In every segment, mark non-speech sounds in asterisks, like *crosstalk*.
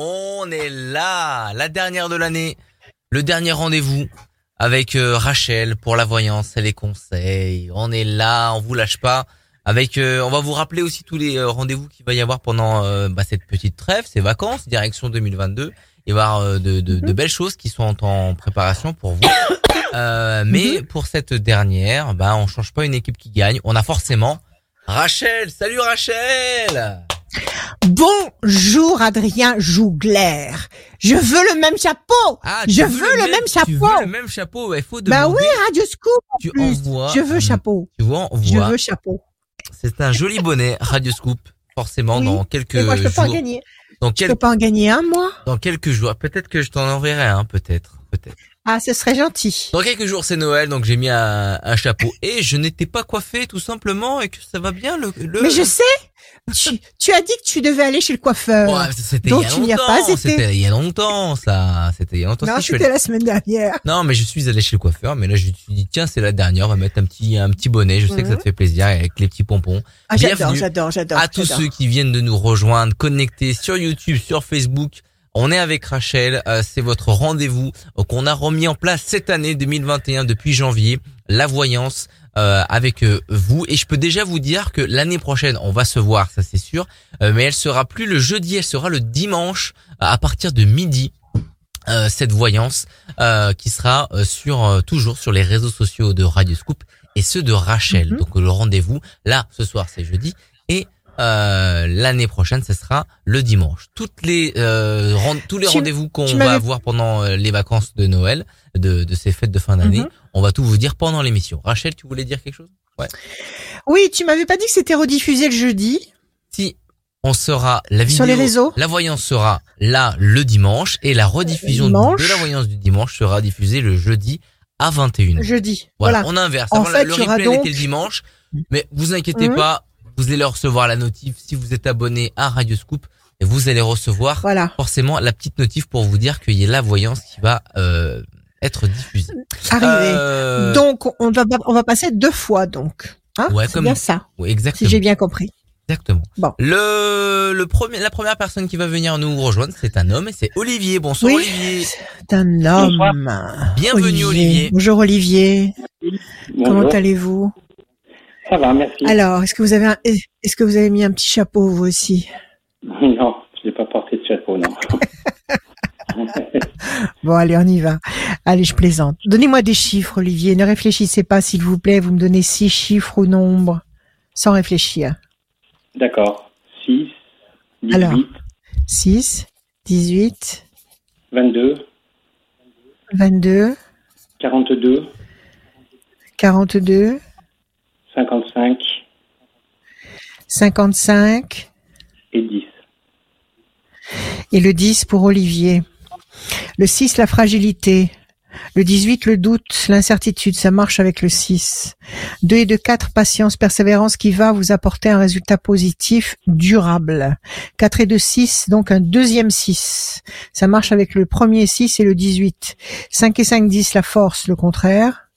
On est là, la dernière de l'année, le dernier rendez-vous avec euh, Rachel pour la voyance et les conseils. On est là, on vous lâche pas. Avec, euh, on va vous rappeler aussi tous les euh, rendez-vous qu'il va y avoir pendant bah, cette petite trêve, ces vacances, direction 2022. Il va y avoir de, de, de, belles choses qui sont en préparation pour vous. *coughs* mais pour cette dernière, bah, on change pas une équipe qui gagne. On a forcément Rachel. Salut Rachel. Bonjour Adrien Jougler. Je veux le même chapeau. Ah, je veux, le, même, chapeau. Tu veux le même chapeau. Il faut Bah oui, Radio Scoop. Tu envoies. Je veux chapeau. Tu vois, on Je veux chapeau. C'est un joli bonnet Radio Scoop. Forcément, dans quelques moi, je peux jours. Pas en gagner. Dans Je peux pas en gagner un, moi. Dans quelques jours. Peut-être que je t'en enverrai un, peut-être. Peut-être. Ah, ce serait gentil. Dans quelques jours, c'est Noël, donc j'ai mis un, un, chapeau. Et je n'étais pas coiffé, tout simplement, et que ça va bien le... le... Mais je sais tu, tu, as dit que tu devais aller chez le coiffeur. Ouais, c'était il y a longtemps. Pas c'était il y a longtemps, ça. C'était il y a longtemps. Non, c'était la semaine dernière. Non, mais je suis allé chez le coiffeur, mais là, je me suis dit, tiens, c'est la dernière, on va mettre un petit, un petit bonnet. Je sais que ça te fait plaisir avec les petits pompons. Ah, j'adore, j'adore, j'adore. À tous ceux qui viennent de nous rejoindre, connectés sur YouTube, sur Facebook. On est avec Rachel, euh, c'est votre rendez-vous qu'on a remis en place cette année 2021 depuis janvier, la voyance euh, avec euh, vous et je peux déjà vous dire que l'année prochaine on va se voir, ça c'est sûr, mais elle sera plus le jeudi, elle sera le dimanche à partir de midi. cette voyance qui sera sur toujours sur les réseaux sociaux de Radio Scoop et ceux de Rachel. Donc le rendez-vous là ce soir c'est jeudi et euh, l'année prochaine, ce sera le dimanche. Toutes les euh, tous les rendez-vous qu'on va avoir pendant euh, les vacances de Noël, de, de ces fêtes de fin d'année, mhm. on va tout vous dire pendant l'émission. Rachel, tu voulais dire quelque chose? Ouais. Oui, tu m'avais pas dit que c'était rediffusé le jeudi. Si, on sera la vidéo, sur les réseaux. La voyance sera là le dimanche et la rediffusion de la voyance du dimanche sera diffusée le jeudi à 21h. Jeudi. Voilà, on inverse. En fait, le replay donc... était le dimanche, mais vous inquiétez mhm. pas, vous allez recevoir la notif si vous êtes abonné à Radio Scoop et vous allez recevoir forcément la petite notif pour vous dire qu'il y a la voyance qui va euh, être diffusée. Arrivé. Euh, donc on va on va passer deux fois donc. Hein ouais, comme bien ça. Oui, exactement. Si j'ai bien compris. Exactement. Bon. Le, le premier, la première personne qui va venir nous rejoindre, c'est un homme et c'est Olivier. Bonsoir oui, Olivier. C'est un homme. Bienvenue Olivier. Bonjour Olivier. Comment allez-vous? Ça va, merci. Alors, est-ce que vous avez un, est-ce que vous avez mis un petit chapeau vous aussi? *laughs* Non, je n'ai pas porté de chapeau, non. *laughs* bon, allez, on y va. Allez, je plaisante. Donnez-moi des chiffres, Olivier. Ne réfléchissez pas, s'il vous plaît. Vous me donnez six chiffres ou nombres, sans réfléchir. D'accord. 6, 18. Alors, 6, 18. 22. 22. 42. 42. 55. 55. Et 10. Et le 10 pour Olivier. Le 6, la fragilité. Le 18, le doute, l'incertitude, ça marche avec le 6. 2 et 2, 4, patience, persévérance qui va vous apporter un résultat positif durable. 4 et 2, 6, donc un deuxième 6. Ça marche avec le premier 6 et le 18. 5 et 5, 10, la force, le contraire.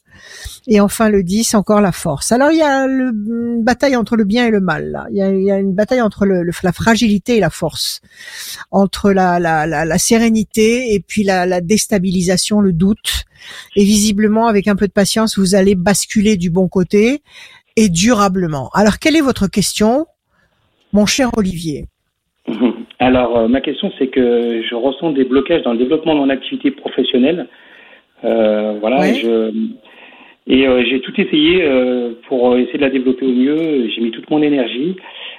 Et enfin le 10, encore la force. Alors il y a le, une bataille entre le bien et le mal. Là. Il, y a, il y a une bataille entre le, la fragilité et la force, entre la, la, la, la sérénité et puis la, la, déstabilisation, le doute. Et visiblement, avec un peu de patience, vous allez basculer du bon côté et durablement. Alors quelle est votre question, mon cher Olivier? *laughs* Alors euh, ma question, c'est que je ressens des blocages dans le développement de mon activité professionnelle. Euh, voilà, je et euh, j'ai tout essayé euh, pour essayer de la développer au mieux. J'ai mis toute mon énergie.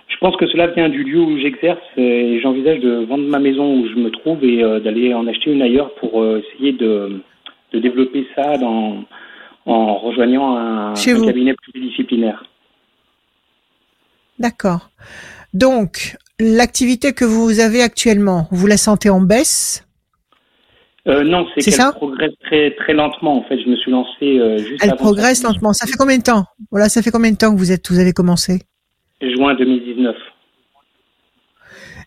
Je pense que cela vient du lieu où j'exerce et j'envisage de vendre ma maison où je me trouve et euh, d'aller en acheter une ailleurs pour essayer de, de développer ça dans, en rejoignant un, un cabinet pluridisciplinaire. D'accord. Donc, l'activité que vous avez actuellement, vous la sentez en baisse? Euh, non, c'est qu'elle progresse très très lentement. En fait, je me suis lancé euh, juste. Elle progresse lentement. Ça fait combien de temps? Voilà, ça fait combien de temps que vous êtes, vous avez commencé? Juin 2019.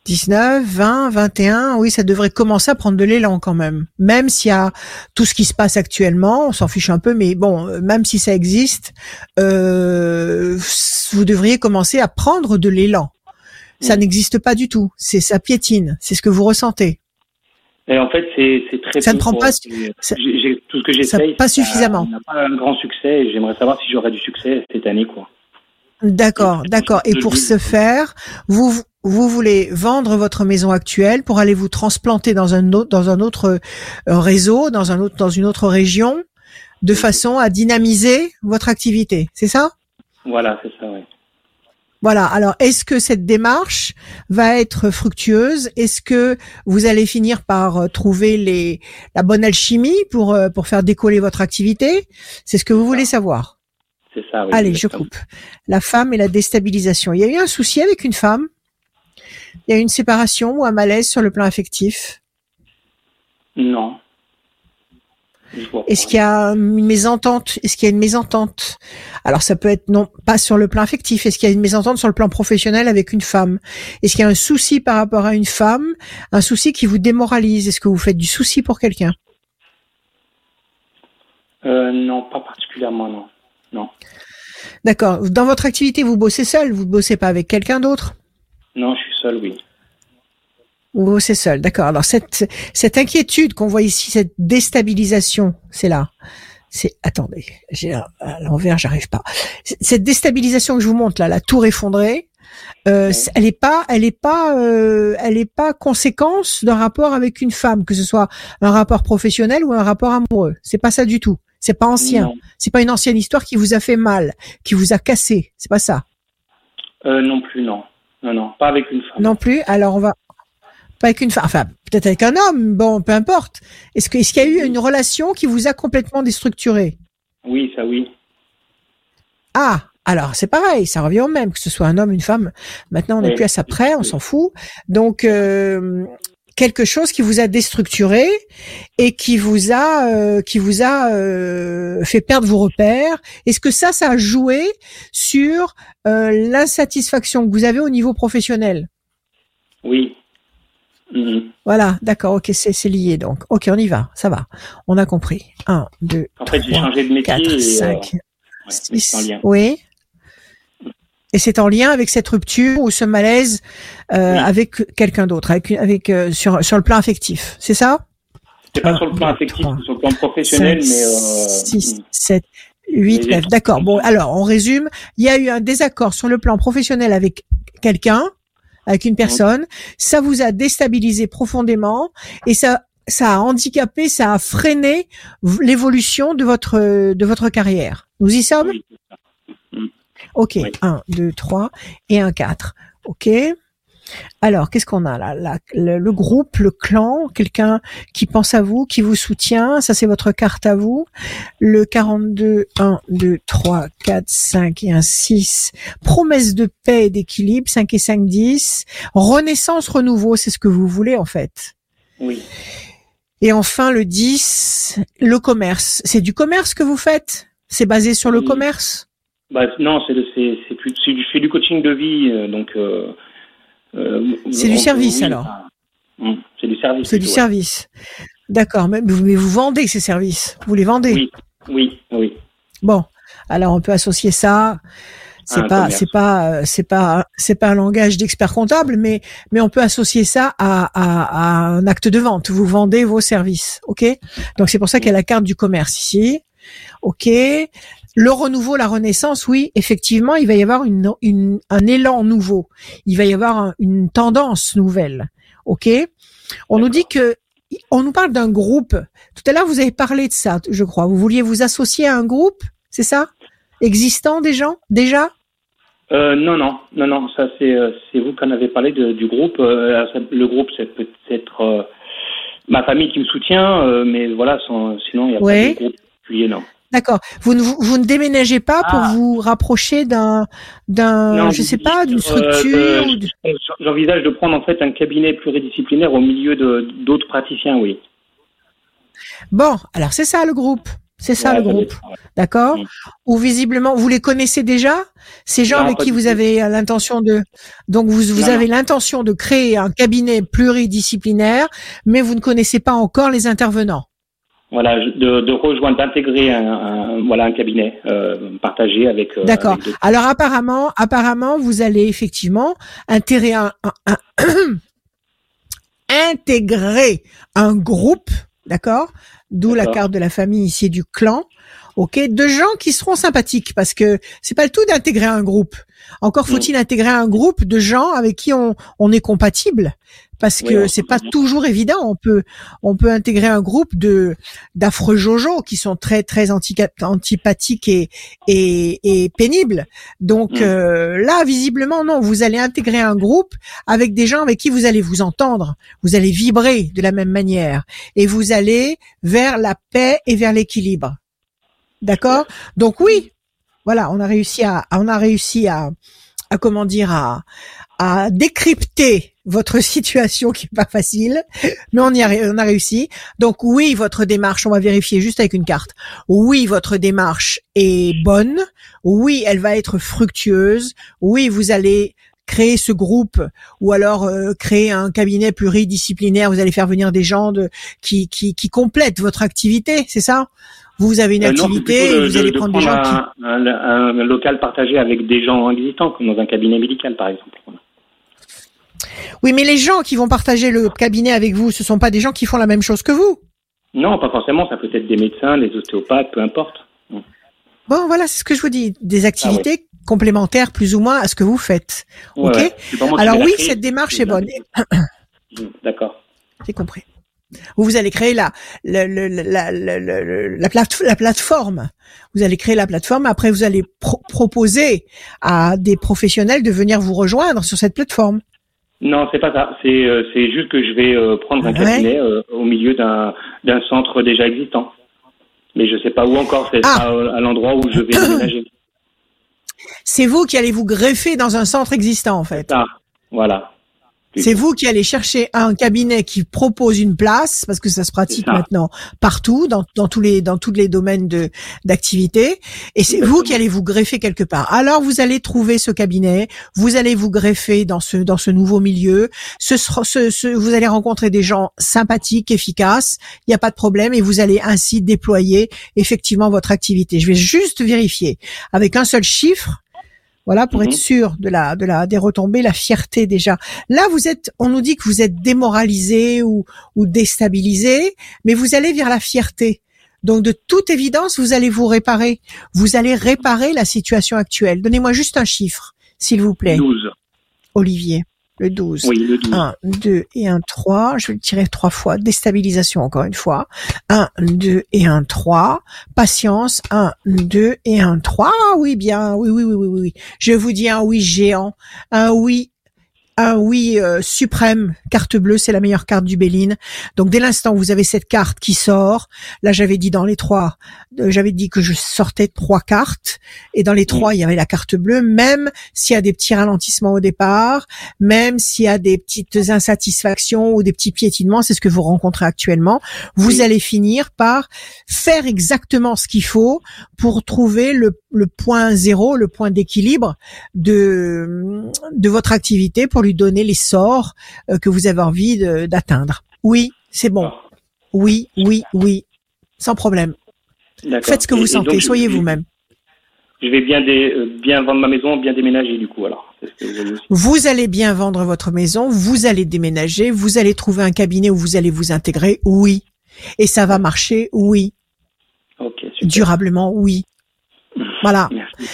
19, 20, 21, oui, ça devrait commencer à prendre de l'élan quand même. Même s'il y a tout ce qui se passe actuellement, on s'en fiche un peu, mais bon, euh, même si ça existe, euh, vous devriez commencer à prendre de l'élan. Ça mm. n'existe pas du tout. C'est ça piétine. C'est ce que vous ressentez. Et en fait, c'est très. Ça ne prend pas. J'ai tout ce que j'essaye. Pas suffisamment. n'a pas un grand succès. J'aimerais savoir si j'aurai du succès cette année, quoi. D'accord, d'accord. Et pour ce faire, vous vous voulez vendre votre maison actuelle pour aller vous transplanter dans un autre dans un autre euh, réseau, dans un autre dans une autre région, de façon à dynamiser votre activité. C'est ça? Voilà, c'est ça. Oui. Voilà. Alors, est-ce que cette démarche va être fructueuse? Est-ce que vous allez finir par euh, trouver les la bonne alchimie pour euh, pour faire décoller votre activité? C'est ce que vous voulez savoir. C'est ça. Oui, Allez, je coupe. La femme et la déstabilisation. Il y a eu un souci avec une femme. Il y a eu une séparation ou un malaise sur le plan affectif? Non. Est-ce qu'il y a une mésentente? Est-ce qu'il y a une mésentente? Alors ça peut être non pas sur le plan affectif. Est-ce qu'il y a une mésentente sur le plan professionnel avec une femme? Est-ce qu'il y a un souci par rapport à une femme? Un souci qui vous démoralise? Est-ce que vous faites du souci pour quelqu'un? Euh, Non, pas particulièrement, non. Non. D'accord. Dans votre activité, vous bossez seul? Vous ne bossez pas avec quelqu'un d'autre? Non, je suis seul, oui. Ou c'est seul, d'accord. Alors cette cette inquiétude qu'on voit ici, cette déstabilisation, c'est là. C'est attendez, j'ai à l'envers, j'arrive pas. Cette déstabilisation que je vous montre là, la tour effondrée, euh, elle est pas, elle est pas, euh, elle est pas conséquence d'un rapport avec une femme, que ce soit un rapport professionnel ou un rapport amoureux. C'est pas ça du tout. C'est pas ancien. C'est pas une ancienne histoire qui vous a fait mal, qui vous a cassé. C'est pas ça. Euh, non plus, non. Non, non, pas avec une femme. Non plus. Alors on va, pas avec une femme, enfin peut-être avec un homme, bon, peu importe. Est-ce qu'il est y a eu une relation qui vous a complètement déstructuré Oui, ça oui. Ah, alors c'est pareil, ça revient au même, que ce soit un homme, une femme. Maintenant, on n'est plus à ça près, on s'en fout. Donc euh, quelque chose qui vous a déstructuré et qui vous a euh, qui vous a euh, fait perdre vos repères. Est-ce que ça, ça a joué sur l'insatisfaction que vous avez au niveau professionnel? Oui. Mhm. Voilà, d'accord, ok, c'est lié donc. Ok, on y va, ça va. On a compris. 1, 2, En fait, j'ai changé de métier 4, 5, 6. Oui. Et c'est en lien avec cette rupture ou ce malaise euh, avec quelqu'un d'autre, avec, avec euh, sur, sur le plan affectif, c'est ça? C'est pas sur le plan affectif, sur le plan professionnel, 5, mais... Euh... 6, 7, 8, 9. D'accord, bon, alors on résume. Il y a eu un désaccord sur le plan professionnel avec quelqu'un, avec une personne, ça vous a déstabilisé profondément et ça ça a handicapé, ça a freiné l'évolution de votre de votre carrière. Nous y sommes? Ok, 1, 2, 3 et un 4. Ok alors, qu'est-ce qu'on a là, le, groupe, le clan, quelqu'un qui pense à vous, qui vous soutient, ça c'est votre carte à vous? Le 42, 1, 2, 3, 4, 5 et un 6. Promesse de paix et d'équilibre, 5 et 5, 10. Renaissance, renouveau, c'est ce que vous voulez en fait. Oui. Et enfin le 10, le commerce. C'est du commerce que vous faites? C'est basé sur le commerce? Bah, Non, c'est du, du coaching de vie, euh, donc... Euh, c'est du service alors. Hum, c'est du service. C'est du service. D'accord, mais vous, vendez ces services. Vous les vendez? Oui, oui, oui. Bon, alors on peut associer ça. C'est pas, c'est pas, c'est pas, c'est pas un langage d'expert comptable, mais mais on peut associer ça à, à, un acte de vente. Vous vendez vos services, ok? Donc c'est pour ça qu'il y a la carte du commerce ici, ok? Le renouveau, la renaissance, oui, effectivement, il va y avoir une, un élan nouveau. Il va y avoir une tendance nouvelle. OK? On nous dit que on nous parle d'un groupe. Tout à l'heure, vous avez parlé de ça, je crois. Vous vouliez vous associer à un groupe, c'est ça? Existant des gens déjà? Euh, non, non, non, non. Ça, c'est euh, vous qui en avez parlé du groupe. Euh, le groupe, c'est peut-être ma famille qui me soutient, mais voilà, sinon il n'y a pas de groupe non. D'accord. Vous ne, vous ne déménagez pas pour ah. vous rapprocher d'un, d'un, je sais pas, d'une euh, structure. J'envisage de prendre en fait un cabinet pluridisciplinaire au milieu de d'autres praticiens, oui. Bon, alors c'est ça le groupe. C'est ça le groupe. D'accord mm. Ou visiblement, vous les connaissez déjà Ces gens avec qui vous avez l'intention de... Donc vous, vous avez l'intention de créer un cabinet pluridisciplinaire, mais vous ne connaissez pas encore les intervenants voilà, de, de rejoindre, d'intégrer un, voilà un cabinet euh, partagé avec. Euh, D'accord. Alors apparemment, apparemment, vous allez effectivement intégrer un, un, *clears throat* intégrer un groupe, d'accord D'où la carte de la famille ici du clan ok, de gens qui seront sympathiques parce que c'est pas le tout d'intégrer un groupe. Encore faut-il intégrer un groupe de gens avec qui on, on est compatible parce que c'est pas toujours évident. On peut on peut intégrer un groupe de d'affreux jojo qui sont très très antipathiques et et, et pénibles. Donc mm. euh, là, visiblement non, vous allez intégrer un groupe avec des gens avec qui vous allez vous entendre, vous allez vibrer de la même manière et vous allez vers la paix et vers l'équilibre. D'accord? Donc oui, voilà, on a réussi à, on a réussi à, à comment dire, à, à décrypter votre situation qui est pas facile, mais on y a, on a réussi. Donc oui, votre démarche, on va vérifier juste avec une carte. Oui, votre démarche est bonne. Oui, elle va être fructueuse. Oui, vous allez créer ce groupe ou alors euh, créer un cabinet pluridisciplinaire. Vous allez faire venir des gens de, qui, qui, qui complètent votre activité, c'est ça? Vous avez une euh, activité et vous allez prendre, des gens qui... un, local partagé avec des gens existants, comme dans un cabinet médical, par exemple. Oui, mais les gens qui vont partager le cabinet avec vous, ce sont pas des gens qui font la même chose que vous. Non, pas forcément. Ça peut être des médecins, des ostéopathes, peu importe. Bon, voilà, c'est ce que je vous dis. Des activités ah complémentaires, plus ou moins, à ce que vous faites. ok. Alors oui, cette démarche est bonne. *coughs* D'accord. J'ai compris vous allez créer la la, la, la, la, plateforme. Vous allez créer la plateforme. Après, vous allez proposer à des professionnels de venir vous rejoindre sur cette plateforme. Non, c'est pas ça. C'est euh, c'est juste que je vais euh, prendre un cabinet euh, au milieu d'un d'un centre déjà existant. Mais je sais pas où encore. C'est ah. à, l'endroit où je vais *coughs* déménager. C'est vous qui allez vous greffer dans un centre existant, en fait. Ah, voilà. C'est vous qui allez chercher un cabinet qui propose une place, parce que ça se pratique maintenant partout, dans, dans, tous les dans tous les domaines de d'activité, et c'est vous qui allez vous greffer quelque part. Alors vous allez trouver ce cabinet, vous allez vous greffer dans ce dans ce nouveau milieu. Ce, ce, ce vous allez rencontrer des gens sympathiques, efficaces. Il n'y a pas de problème, et vous allez ainsi déployer effectivement votre activité. Je vais juste vérifier avec un seul chiffre voilà, pour être mhm. sûr de la, de la, des retombées, la fierté déjà. Là, vous êtes, on nous dit que vous êtes démoralisé ou, ou déstabilisé, mais vous allez vers la fierté. Donc, de toute évidence, vous allez vous réparer. Vous allez réparer la situation actuelle. Donnez-moi juste un chiffre, s'il vous plaît. 12. Olivier. Le 12. Oui, le 12. 1, 2 et 1, 3. Je vais le tirer trois fois. Déstabilisation encore une fois. 1, 2 et 1, 3. Patience. 1, 2 et 1, 3. oui, bien. Oui, oui, oui, oui, oui. Je vous dis un oui géant. Un oui un oui euh, suprême, carte bleue, c'est la meilleure carte du Béline. Donc dès l'instant où vous avez cette carte qui sort, là j'avais dit dans les trois, euh, j'avais dit que je sortais trois cartes, et dans les trois il y avait la carte bleue, même s'il y a des petits ralentissements au départ, même s'il y a des petites insatisfactions ou des petits piétinements, c'est ce que vous rencontrez actuellement, vous allez finir par faire exactement ce qu'il faut pour trouver le, le point zéro, le point d'équilibre de, de votre activité pour lui donner les sorts euh, que vous avez envie d'atteindre. Oui, c'est bon. Oui, oui, oui, sans problème. Faites ce que vous sentez, soyez vous-même. Je vais bien, euh, bien vendre ma maison, bien déménager du coup alors. vous, allez bien vendre votre maison, vous allez déménager, vous allez trouver un cabinet où vous allez vous intégrer, oui. Et ça va marcher, oui. Durablement, oui. Voilà.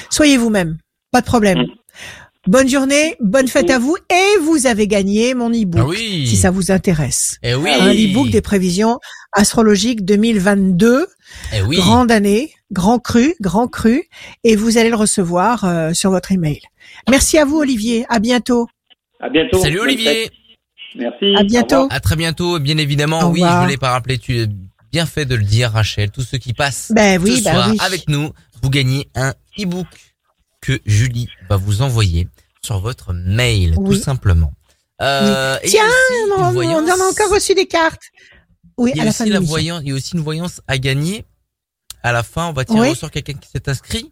Soyez vous-même, pas de problème. Mm. Bonne journée, bonne fête à vous et vous avez gagné mon e-book ah si ça vous intéresse. Eh oui. Un e-book des prévisions astrologiques 2022. Eh oui. Grande année, grand cru, grand cru et vous allez le recevoir euh, sur votre email. Merci à vous Olivier, à bientôt. À bientôt. Salut Olivier. Merci. À bientôt. À très bientôt, bien évidemment. oui, je voulais pas rappeler, tu bien fait de le dire Rachel, tous ceux qui passent ben oui, ce ben soir oui. avec nous, vous gagnez un e-book que Julie va vous envoyer sur votre mail, tout simplement. Euh, Tiens, on, on, a encore reçu des cartes. Oui, il y a aussi la voyance, il y a aussi une voyance à gagner. À la fin, on va tirer sur quelqu'un qui s'est inscrit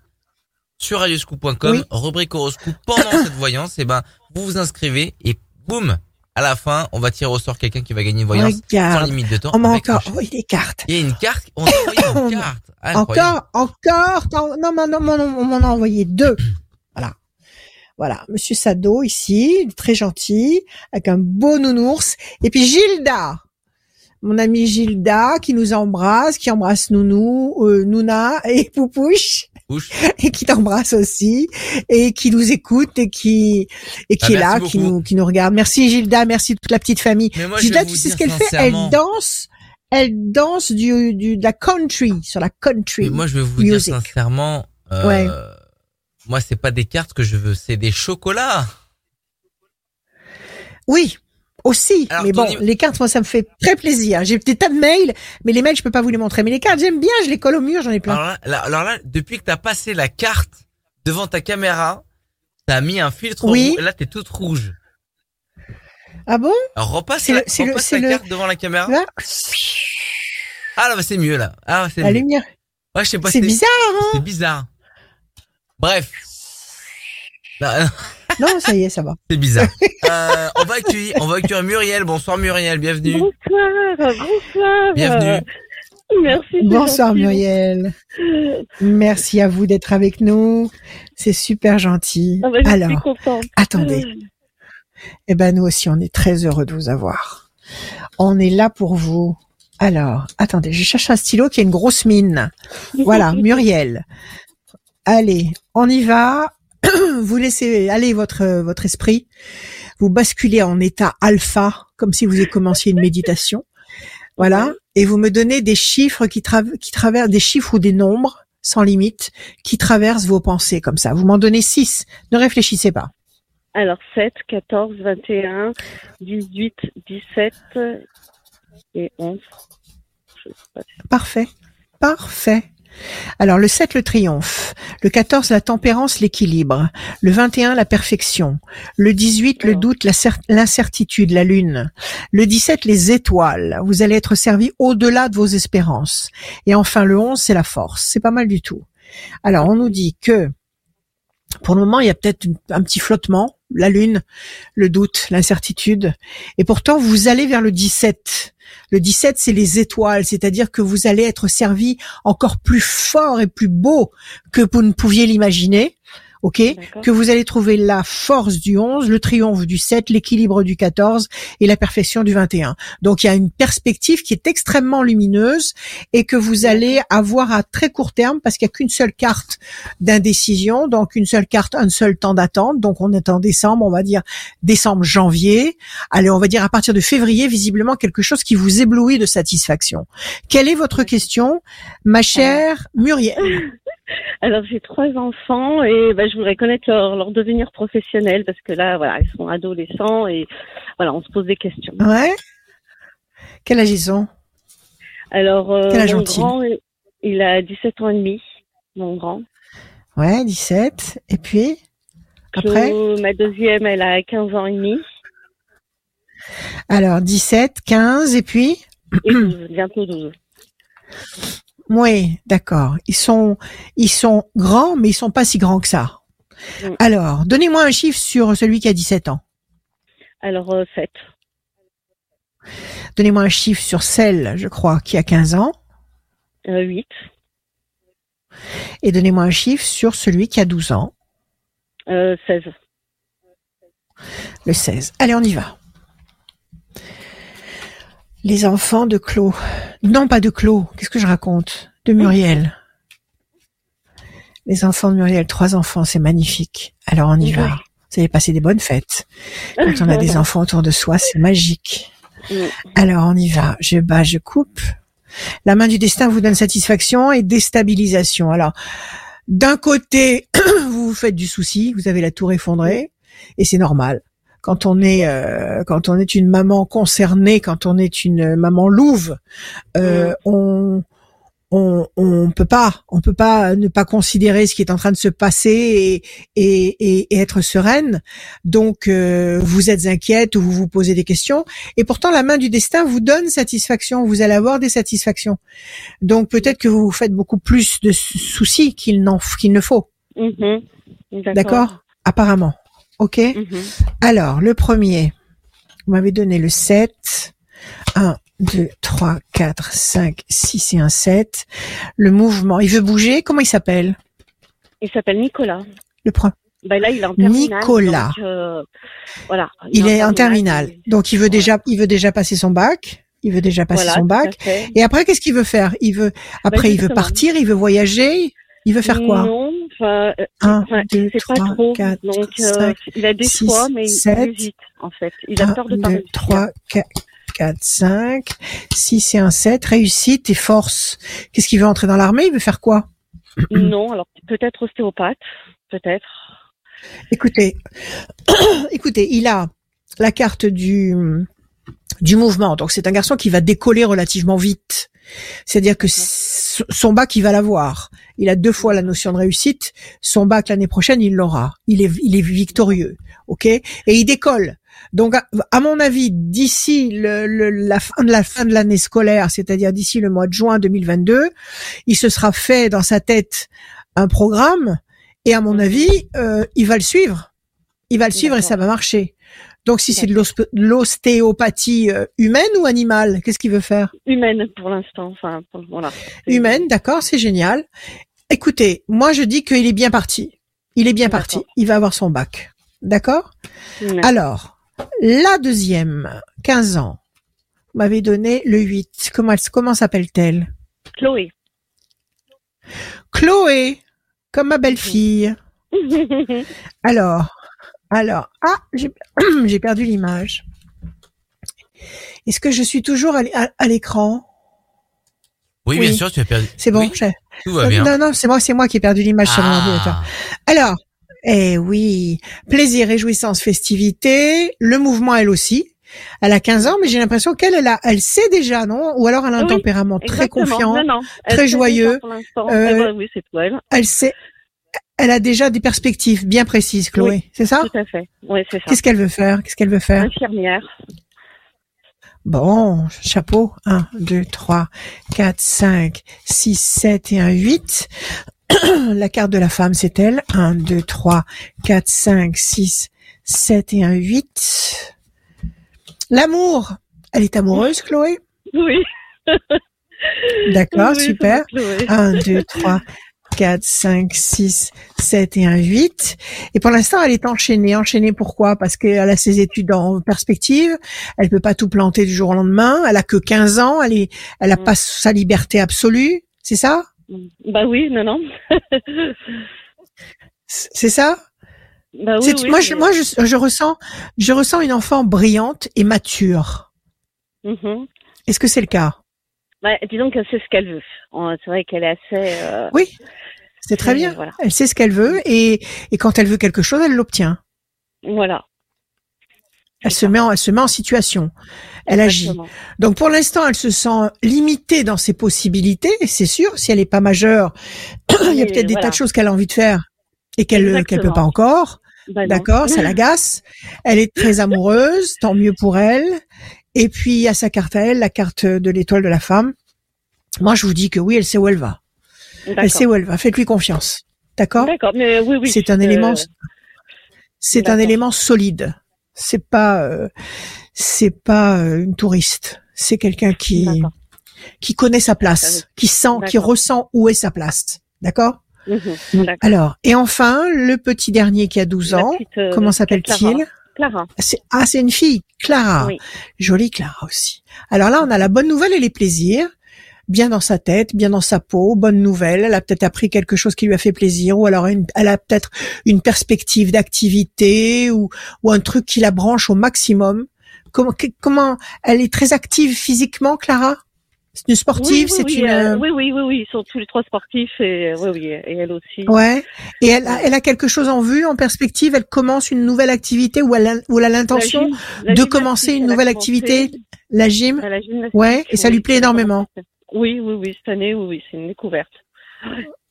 sur radioscoop.com, rubrique horoscope. Pendant *coughs* cette voyance, et eh ben, vous vous inscrivez et boum, à la fin, on va tirer au sort quelqu'un qui va gagner une voyance sans limite de temps. On m'a encore envoyé des cartes. Il y a une carte, on a envoyé une *laughs* carte. Encore, encore, non, non, non, on m'en a envoyé deux. *clears throat* Voilà. Voilà, Monsieur Sado ici, très gentil, avec un beau nounours. Et puis Gilda, mon amie Gilda, qui nous embrasse, qui embrasse Nounou, euh, Nouna et *laughs* Poupouche. *laughs* Et qui t'embrasse aussi et qui nous écoute et qui et qui Ah, est là, qui nous qui nous regarde. Merci Gilda, merci toute la petite famille. Moi, Gilda, tu sais ce qu'elle fait? Elle danse, elle danse du, du de la country sur la country. Mais moi, je vais vous music. dire sincèrement, euh, Ouais. moi, c'est pas des cartes que je veux, c'est des chocolats. Oui, aussi. Alors, mais bon, les cartes, moi, ça me fait très plaisir. J'ai des tas de mails, mais les mails, je peux pas vous les montrer. Mais les cartes, j'aime bien, je les colle au mur, j'en ai plein. Alors là, là- alors là, depuis que t'as passé la carte devant ta caméra, t'as mis un filtre Oui. rouge, et là, t'es toute rouge. Ah bon? Alors repasse, la, le- le- repasse c'est la le- carte devant la caméra. Là, Ah là, bah, c'est mieux là. Ah, c'est la mieux. lumière. Ouais, je sais pas. C'est bizarre, hein C'est bizarre. Bref. Non, Non, ça y est, ça va. *laughs* C'est bizarre. *laughs* Euh, on va accueillir, on va accueillir Muriel. Bonsoir Muriel, bienvenue. Bonsoir, bonsoir. Bienvenue. Merci. Bonsoir gentil. Muriel. Merci à vous d'être avec nous. C'est super gentil. Ah bah, je suis Alors, contente. attendez. Eh ben nous aussi, on est très heureux de vous avoir. On est là pour vous. Alors, attendez, je cherche un stylo qui a une grosse mine. Voilà, *laughs* Muriel. Allez, on y va. *coughs* Vous laissez aller votre votre esprit. Vous basculez en état alpha, comme si vous commencé une méditation. Voilà, et vous me donnez des chiffres qui, tra- qui traversent, des chiffres ou des nombres sans limite qui traversent vos pensées comme ça. Vous m'en donnez six. Ne réfléchissez pas. Alors, 7, 14, 21, 18, 17 et 11. Je sais pas. Parfait. Parfait. Alors le 7 le triomphe, le 14 la tempérance, l'équilibre, le 21 la perfection, le 18 le doute, l'incertitude, la lune, le 17 les étoiles, vous allez être servi au-delà de vos espérances. Et enfin le 11 c'est la force, c'est pas mal du tout. Alors on nous dit que pour le moment il y a peut-être un petit flottement, la lune, le doute, l'incertitude, et pourtant vous allez vers le 17. Le 17, c'est les étoiles, c'est-à-dire que vous allez être servi encore plus fort et plus beau que vous ne pouviez l'imaginer. OK. Que vous allez trouver la force du 11, le triomphe du 7, l'équilibre du 14 et la perfection du 21. Donc il y a une perspective qui est extrêmement lumineuse et que vous allez avoir à très court terme parce qu'il n'y a qu'une seule carte d'indécision, donc une seule carte, un seul temps d'attente. Donc on est en décembre, on va dire décembre, janvier. Allez, on va dire à partir de février, visiblement quelque chose qui vous éblouit de satisfaction. Quelle est votre question, ma chère Muriel? *laughs* Alors, j'ai trois enfants et bah, je voudrais connaître leur, leur devenir professionnel parce que là, voilà, ils sont adolescents et voilà, on se pose des questions. Ouais. Quel âge ils ont? Alors, euh, Quel âge mon grand, il a 17 ans et demi, mon grand. Ouais, 17. Et puis Après? ma deuxième, elle a 15 ans et demi Alors 17, 15 et puis? Et 12, bientôt 12. Oui, d'accord. Ils sont ils sont grands mais ils sont pas si grands que ça. Mm. Alors, donnez-moi un chiffre sur celui qui a 17 ans. Alors, euh, 7. Donnez-moi un chiffre sur celle, je crois, qui a 15 ans Euh, 8. et donnez-moi un chiffre sur celui qui a 12 ans, Euh, 16. le 16. Allez, on y va. Les enfants de Claude. Non, pas de Claude. Qu'est-ce que je raconte? De Muriel. Les enfants de Muriel, trois enfants, c'est magnifique. Alors on y Oui. va. Vous allez passer des bonnes fêtes. Quand on a des enfants autour de soi, c'est magique. Alors on y va. Je bats, je coupe. La main du destin vous donne satisfaction et déstabilisation. Alors, d'un côté, *clears throat* vous vous faites du souci, vous avez la tour effondrée, et c'est normal. Quand on est euh, quand on est une maman concernée, quand on est une maman louve, euh, on on on peut pas on peut pas ne pas considérer ce qui est en train de se passer et et, et, et être sereine. Donc euh, vous êtes inquiète ou vous vous posez des questions et pourtant la main du destin vous donne satisfaction. Vous allez avoir des satisfactions. Donc peut-être que vous vous faites beaucoup plus de sou- soucis qu'il n'en qu'il ne faut. Mhm. D'accord? Apparemment. Ok. Mhm. Alors, le premier, vous m'avez donné le 7. 1, 2, 3, 4, 5, 6 et un 7. Le mouvement, il veut bouger. Comment il s'appelle? Il s'appelle Nicolas. Le pre- Ben là, il est en terminale. Nicolas. donc, euh, voilà. Il est en terminale, terminale. Donc il veut Voilà. déjà, il veut déjà passer son bac. Il veut déjà passer Voilà, son bac. Et après, qu'est-ce qu'il veut faire? Il veut, après, il veut partir, il veut voyager. Il veut faire quoi? Non, enfin, euh, c'est pas trois, trop. quatre, Donc, euh, cinq, il a des six, choix, mais sept. il hésite, en fait. Il a un, peur de pas trois, quatre, quatre, cinq, six et un sept. Réussite et force. Qu'est-ce qu'il veut entrer dans l'armée? Il veut faire quoi? *clears throat* Non, alors peut-être ostéopathe, peut-être. Écoutez, *clears throat* écoutez, il a la carte du du mouvement. Donc c'est un garçon qui va décoller relativement vite. C'est-à-dire que son bac, il va l'avoir. Il a deux fois la notion de réussite. Son bac l'année prochaine, il l'aura. Il est, il est victorieux, ok? Et il décolle. Donc, à, à mon avis, d'ici le, le- la fin de la fin de l'année scolaire, c'est-à-dire d'ici le mois de juin 2022, il se sera fait dans sa tête un programme. Et à mon Mhm. avis, euh, il va le suivre. Il va le suivre et ça va marcher. Donc, si c'est de l'ostéopathie euh, humaine ou animale, qu'est-ce qu'il veut faire? Humaine pour l'instant, enfin, voilà. Humaine, d'accord, c'est génial. Écoutez, moi je dis qu'il est bien parti. Il est bien parti. Il va avoir son bac. D'accord? Alors, la deuxième, 15 ans, vous m'avez donné le 8. Comment, elle- comment s'appelle-t-elle? Chloé. Chloé, comme ma belle-fille. *laughs* Alors, alors, ah, j'ai *clears throat* j'ai perdu l'image. Est-ce que je suis toujours à l'é- à- à l'écran? Oui, Oui. bien sûr, tu as perdu. C'est bon Oui, tout va bien. Non, non, c'est moi, c'est moi qui ai perdu l'image sur mon ordinateur. Ah, Alors, eh oui, plaisir, réjouissance, festivité, le mouvement elle aussi. Elle a 15 ans, mais j'ai l'impression qu'elle, elle, a, elle sait déjà, non? Ou alors elle a un Oui, tempérament très confiant. Non, non. Elle très joyeux. Euh, Eh ben oui, c'est tout elle. Elle sait, elle a déjà des perspectives bien précises, Chloé. C'est ça? Tout à fait. Oui, c'est ça. Qu'est-ce qu'elle veut faire? Qu'est-ce qu'elle veut faire? Infirmière. Bon, chapeau. 1, 2, 3, 4, 5, 6, 7 et un 8. *clears throat* la carte de la femme, c'est elle. 1, 2, 3, 4, 5, 6, 7 et un 8. L'amour. Elle est amoureuse, Chloé? Oui. D'accord, Oui, super. c'est Chloé. 1, 2, 3, 4, 5, 6, 7 et un 8. Et pour l'instant, elle est enchaînée. Enchaînée pourquoi? Parce qu'elle a ses études en perspective. Elle peut pas tout planter du jour au lendemain. Elle a que 15 ans. Elle est, elle a Mm. pas sa liberté absolue. C'est ça? Bah oui, non, non. C'est ça? Bah oui, Moi, je, moi, je, je ressens, je ressens une enfant brillante et mature. Mhm. Est-ce que c'est le cas? Bah, disons que c'est ce qu'elle veut. C'est vrai qu'elle est assez. euh, Oui, c'est très euh, bien. Voilà. Elle sait ce qu'elle veut et, et quand elle veut quelque chose, elle l'obtient. Voilà. Elle se met en, elle se met en situation. Elle agit. Donc pour l'instant, elle se sent limitée dans ses possibilités, c'est sûr. Si elle n'est pas majeure, *coughs* il y a peut-être des voilà. tas de choses qu'elle a envie de faire et qu'elle qu'elle peut pas encore. Bah. D'accord, ça l'agace. Elle est très *laughs* amoureuse, tant mieux pour elle. Et puis il y a sa carte à elle, la carte de l'étoile de la femme. Moi, je vous dis que oui, elle sait où elle va. Elle sait où elle va. Faites-lui confiance. D'accord? D'accord, mais oui, oui. C'est un euh, élément. C'est un élément solide. C'est pas. euh, c'est pas euh, une touriste. C'est quelqu'un qui qui connaît sa place, qui sent, qui ressent où est sa place. D'accord? Mhm. D'accord. Alors, et enfin, le petit dernier qui a 12 La ans, petite, euh, comment s'appelle-t-il? Clara. C'est- Ah, c'est une fille, Clara. Oui. Jolie Clara aussi. Alors là, on a la bonne nouvelle et les plaisirs. Bien dans sa tête, bien dans sa peau, bonne nouvelle. Elle a peut-être appris quelque chose qui lui a fait plaisir, ou alors une- elle a peut-être une perspective d'activité ou, ou un truc qui la branche au maximum. Comment, comment elle est très active physiquement, Clara? C'est une sportive, oui, oui, c'est oui, une. euh, oui, oui, oui, oui, ils sont tous les trois sportifs et euh, oui, oui, et elle aussi. Ouais. Et elle a, elle a quelque chose en vue, en perspective. Elle commence une nouvelle activité ou elle a, ou elle a l'intention de commencer une nouvelle activité, la gym? la Ouais, et ça lui plaît énormément. Oui, oui, oui, cette année, oui, oui, c'est une découverte.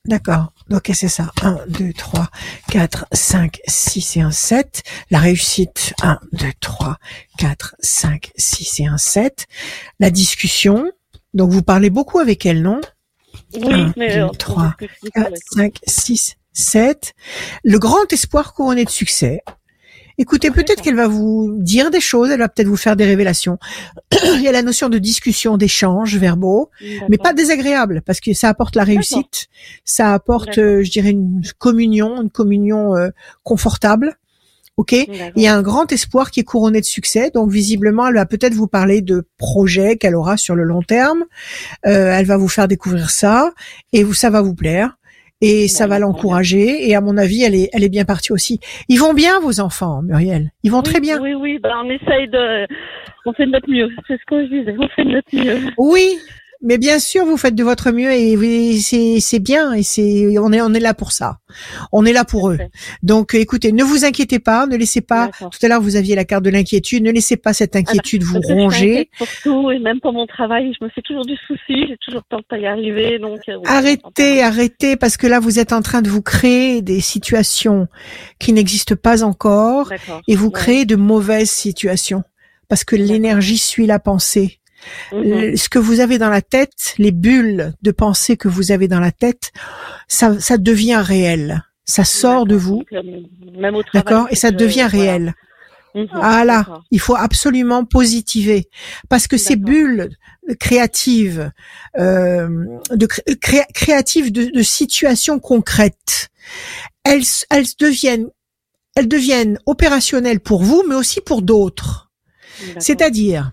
D'accord. Ok, c'est ça. 1, 2, 3, 4, 5, 6 et un 7. La réussite, 1, 2, 3, 4, 5, 6 et un 7. La discussion. Donc, vous parlez beaucoup avec elle, non? Oui, Un, mais deux, trois, discute beaucoup 4, avec- 5, 6, 7. Le grand espoir couronné de succès. Écoutez, peut-être qu'elle va vous dire des choses, elle va peut-être vous faire des révélations. *clears throat* Il y a la notion de discussion, d'échange verbaux, mais pas désagréable, parce que ça apporte la réussite, ça apporte, euh, je dirais, une communion, une communion euh, confortable. Ok, il y a un grand espoir qui est couronné de succès. Donc visiblement, elle va peut-être vous parler de projets qu'elle aura sur le long terme. Euh, elle va vous faire découvrir ça et vous, ça va vous plaire et ça va l'encourager. Et à mon avis, elle est, elle est bien partie aussi. Ils vont bien vos enfants, Muriel. Ils vont très bien. Oui, oui. Ben, on essaye de, on fait de notre mieux. C'est ce que je disais. On fait de notre mieux. Oui, mais bien sûr, vous faites de votre mieux et c'est bien et c'est on est on est là pour ça. On est là pour eux. Donc écoutez, ne vous inquiétez pas, ne laissez pas. Tout à l'heure vous aviez la carte de l'inquiétude, ne laissez pas cette inquiétude vous ronger. Pour tout et même pour mon travail, je me fais toujours du souci, j'ai toujours peur de pas y arriver. Donc euh, arrêtez, arrêtez parce que là vous êtes en train de vous créer des situations qui n'existent pas encore et vous créez de mauvaises situations parce que l'énergie suit la pensée. Mhm. Ce que vous avez dans la tête, les bulles de pensée que vous avez dans la tête, ça, ça devient réel. Ça sort de vous. D'accord Et ça devient réel. Mhm. Ah là, il faut absolument positiver parce que ces bulles créatives, euh, de créatives de, de, situations concrètes, elles, elles deviennent, elles deviennent opérationnelles pour vous, mais aussi pour d'autres. C'est-à-dire,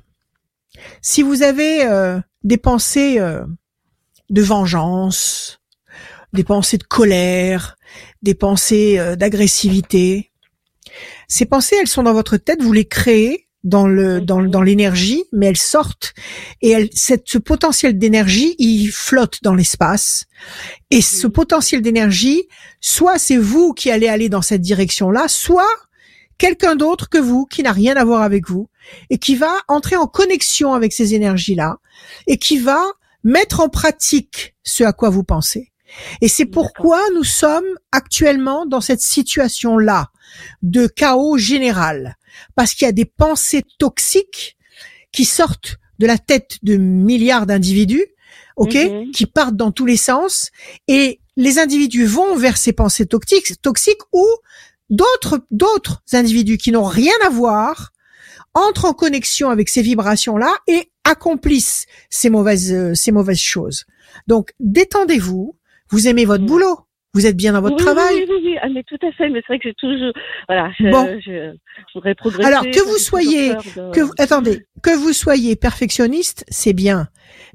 si vous avez euh, des pensées euh, de vengeance, des pensées de colère, des pensées euh, d'agressivité, ces pensées, elles sont dans votre tête, vous les créez dans le dans, dans l'énergie, mais elles sortent et elles, cette, ce potentiel d'énergie, il flotte dans l'espace. Et ce potentiel d'énergie, soit c'est vous qui allez aller dans cette direction-là, soit quelqu'un d'autre que vous qui n'a rien à voir avec vous et qui va entrer en connexion avec ces énergies-là et qui va mettre en pratique ce à quoi vous pensez. Et c'est pourquoi nous sommes actuellement dans cette situation-là de chaos général. Parce qu'il y a des pensées toxiques qui sortent de la tête de milliards d'individus, ok, mhm. qui partent dans tous les sens, et les individus vont vers ces pensées toxiques, toxiques ou d'autres d'autres individus qui n'ont rien à voir entrent en connexion avec ces vibrations-là et accomplissent ces mauvaises euh, ces mauvaises choses. Donc détendez-vous, vous aimez votre mm. boulot, vous êtes bien dans votre travail. Oui, oui, oui, ah, mais tout à fait. Mais c'est vrai que j'ai toujours, voilà, je, bon. je, voudrais progresser. Alors que vous soyez, que vous, attendez, que vous soyez perfectionniste, c'est bien.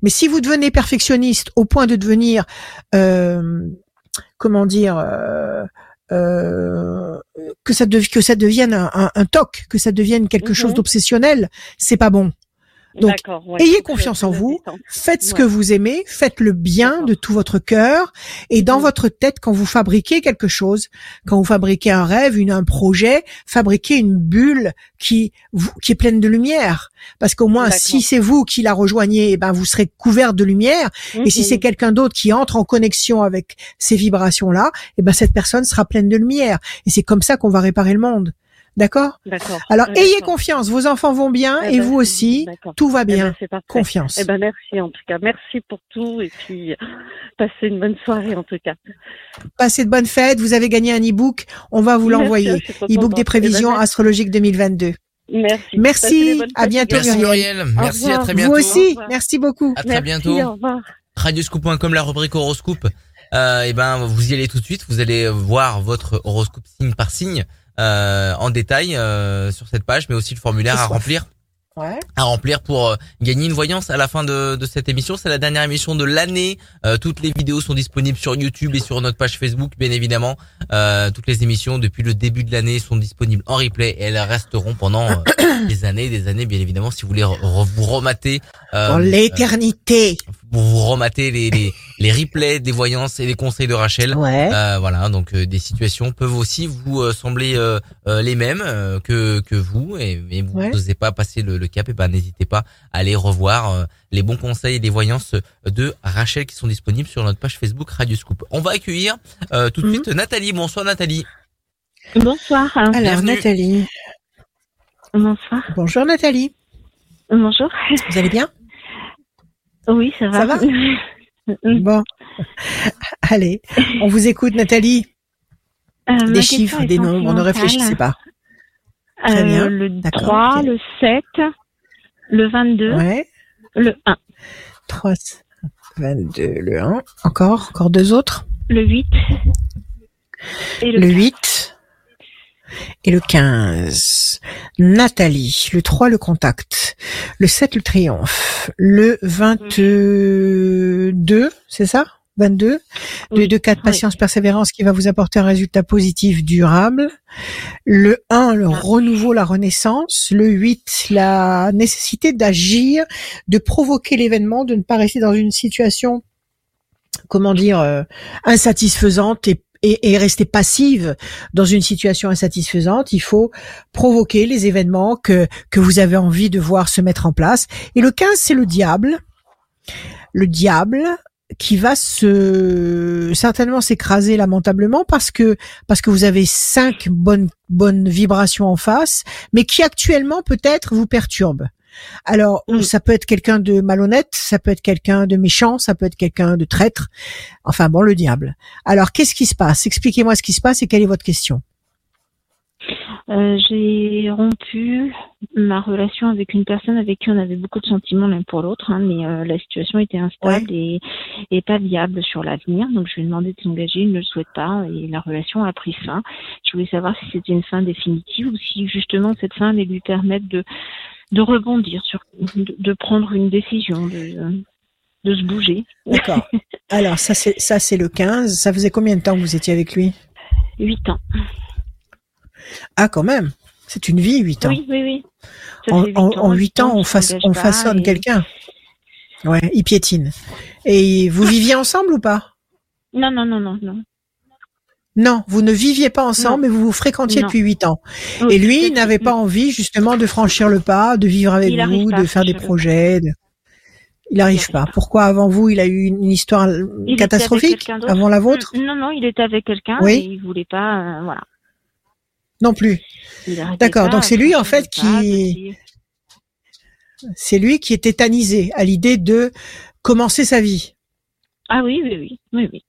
Mais si vous devenez perfectionniste au point de devenir, euh, comment dire, euh, euh, que ça que ça devienne un, un, toc, que ça devienne quelque chose mhm. d'obsessionnel, c'est pas bon. Donc, ayez confiance en vous, faites ce que vous aimez, faites le bien de tout votre cœur, et dans mhm. votre tête, quand vous fabriquez quelque chose, quand vous fabriquez un rêve, une, un projet, fabriquez une bulle qui qui est pleine de lumière, parce qu'au moins, si c'est vous qui la rejoignez, eh ben vous serez couvert de lumière, et si c'est mhm. quelqu'un d'autre qui entre en connexion avec ces vibrations-là, eh ben cette personne sera pleine de lumière, et c'est comme ça qu'on va réparer le monde. D'accord? D'accord. Alors ayez confiance, vos enfants vont bien eh et ben, vous aussi, tout va eh bien. Ben, confiance. Eh ben merci en tout cas, merci pour tout et puis *laughs* passez une bonne soirée en tout cas. Passez de bonnes fêtes, vous avez gagné un e-book, on va vous l'envoyer. E-book des prévisions astrologiques 2022. Merci. Merci, à bientôt Merci Muriel. Merci, à très bientôt. Vous aussi, merci beaucoup. À très bientôt. Au revoir. Radioscoop.com, la rubrique horoscope. Euh, et ben, vous y allez tout de suite. Vous allez voir votre horoscope signe par signe. Euh, en détail euh, sur cette page, mais aussi le formulaire à remplir. Ouais. à remplir pour euh, gagner une voyance à la fin de, de cette émission. C'est la dernière émission de l'année. toutes les vidéos sont disponibles sur YouTube et sur notre page Facebook, bien évidemment. toutes les émissions depuis le début de l'année sont disponibles en replay et elles resteront pendant *coughs* des années, des années, bien évidemment, si vous voulez vous remater. Dans l'éternité pour vous remater les, les, les, replays des voyances et des conseils de Rachel. Ouais. Euh, voilà, donc euh, des situations peuvent aussi vous euh, sembler euh, les mêmes que que vous, et mais vous n'osez pas passer le, le, cap, et ben n'hésitez pas à aller revoir les bons conseils et les voyances de Rachel qui sont disponibles sur notre page Facebook Radio Scoop. On va accueillir tout de mhm. suite Nathalie. Bonsoir Nathalie. Bonsoir. Alors Nathalie. Bonsoir. Bonjour Nathalie. Bonjour. Vous allez bien? Oui, ça va. Ça va? *laughs* Bon. Allez, on vous écoute, Nathalie. Euh, des chiffres, des nombres, ne réfléchissez pas. Très bien. Euh, le D'accord, 3, ok. le 7, le 22, Ouais. le 1, 3, 22, le 1. Encore, encore deux autres. le 8 et le, Le 8 et le 15. Nathalie, le 3, le contact. Le 7, le triomphe. Le 22, c'est ça? 22 Oui, 2, 2, 4, oui. patience, persévérance qui va vous apporter un résultat positif durable. Le 1, le renouveau, la renaissance. Le 8, la nécessité d'agir, de provoquer l'événement, de ne pas rester dans une situation, comment dire, euh, insatisfaisante et, et, et rester passive dans une situation insatisfaisante. Il faut provoquer les événements que, que vous avez envie de voir se mettre en place. Et le 15, c'est le diable. Le diable, qui va se certainement s'écraser lamentablement parce que parce que vous avez cinq bonnes bonnes vibrations en face, mais qui actuellement peut-être vous perturbe. Alors Mm. ça peut être quelqu'un de malhonnête, ça peut être quelqu'un de méchant, ça peut être quelqu'un de traître. Enfin bon, le diable. Alors qu'est-ce qui se passe? Expliquez-moi ce qui se passe et quelle est votre question Euh, j'ai rompu ma relation avec une personne avec qui on avait beaucoup de sentiments l'un pour l'autre, hein, mais euh, la situation était instable et, et pas viable sur l'avenir. Donc je lui ai demandé de s'engager, il ne le souhaite pas et la relation a pris fin. Je voulais savoir si c'était une fin définitive ou si justement cette fin allait lui permettre de, de rebondir, sur, de, de prendre une décision, de, de se bouger. D'accord. *laughs* Alors ça c'est ça c'est le 15. Ça faisait combien de temps que vous étiez avec lui? Huit ans. Ah quand même. C'est une vie, 8 ans. Oui, oui, oui. En, fait huit en, ans, en huit 8 ans, on, façonne et- quelqu'un. Ouais, il piétine. Et vous viviez ensemble ou pas? Non, non, non, non, non. Non, vous ne viviez pas ensemble, Non. mais vous vous fréquentiez Non. depuis 8 ans. Oui, Et lui, il n'avait pas envie justement de franchir le pas, de vivre avec Il vous, de faire des projets. de- Il n'arrive arrive pas. pas. Pourquoi avant vous, il a eu une histoire Il catastrophique avant la vôtre? Mm, Non, non, il était avec quelqu'un Oui. et il voulait pas, euh, voilà. Non plus. D'accord, donc c'est lui, en fait, qui-. C'est lui qui est tétanisé à l'idée de commencer sa vie. Ah oui, oui, oui, oui, oui.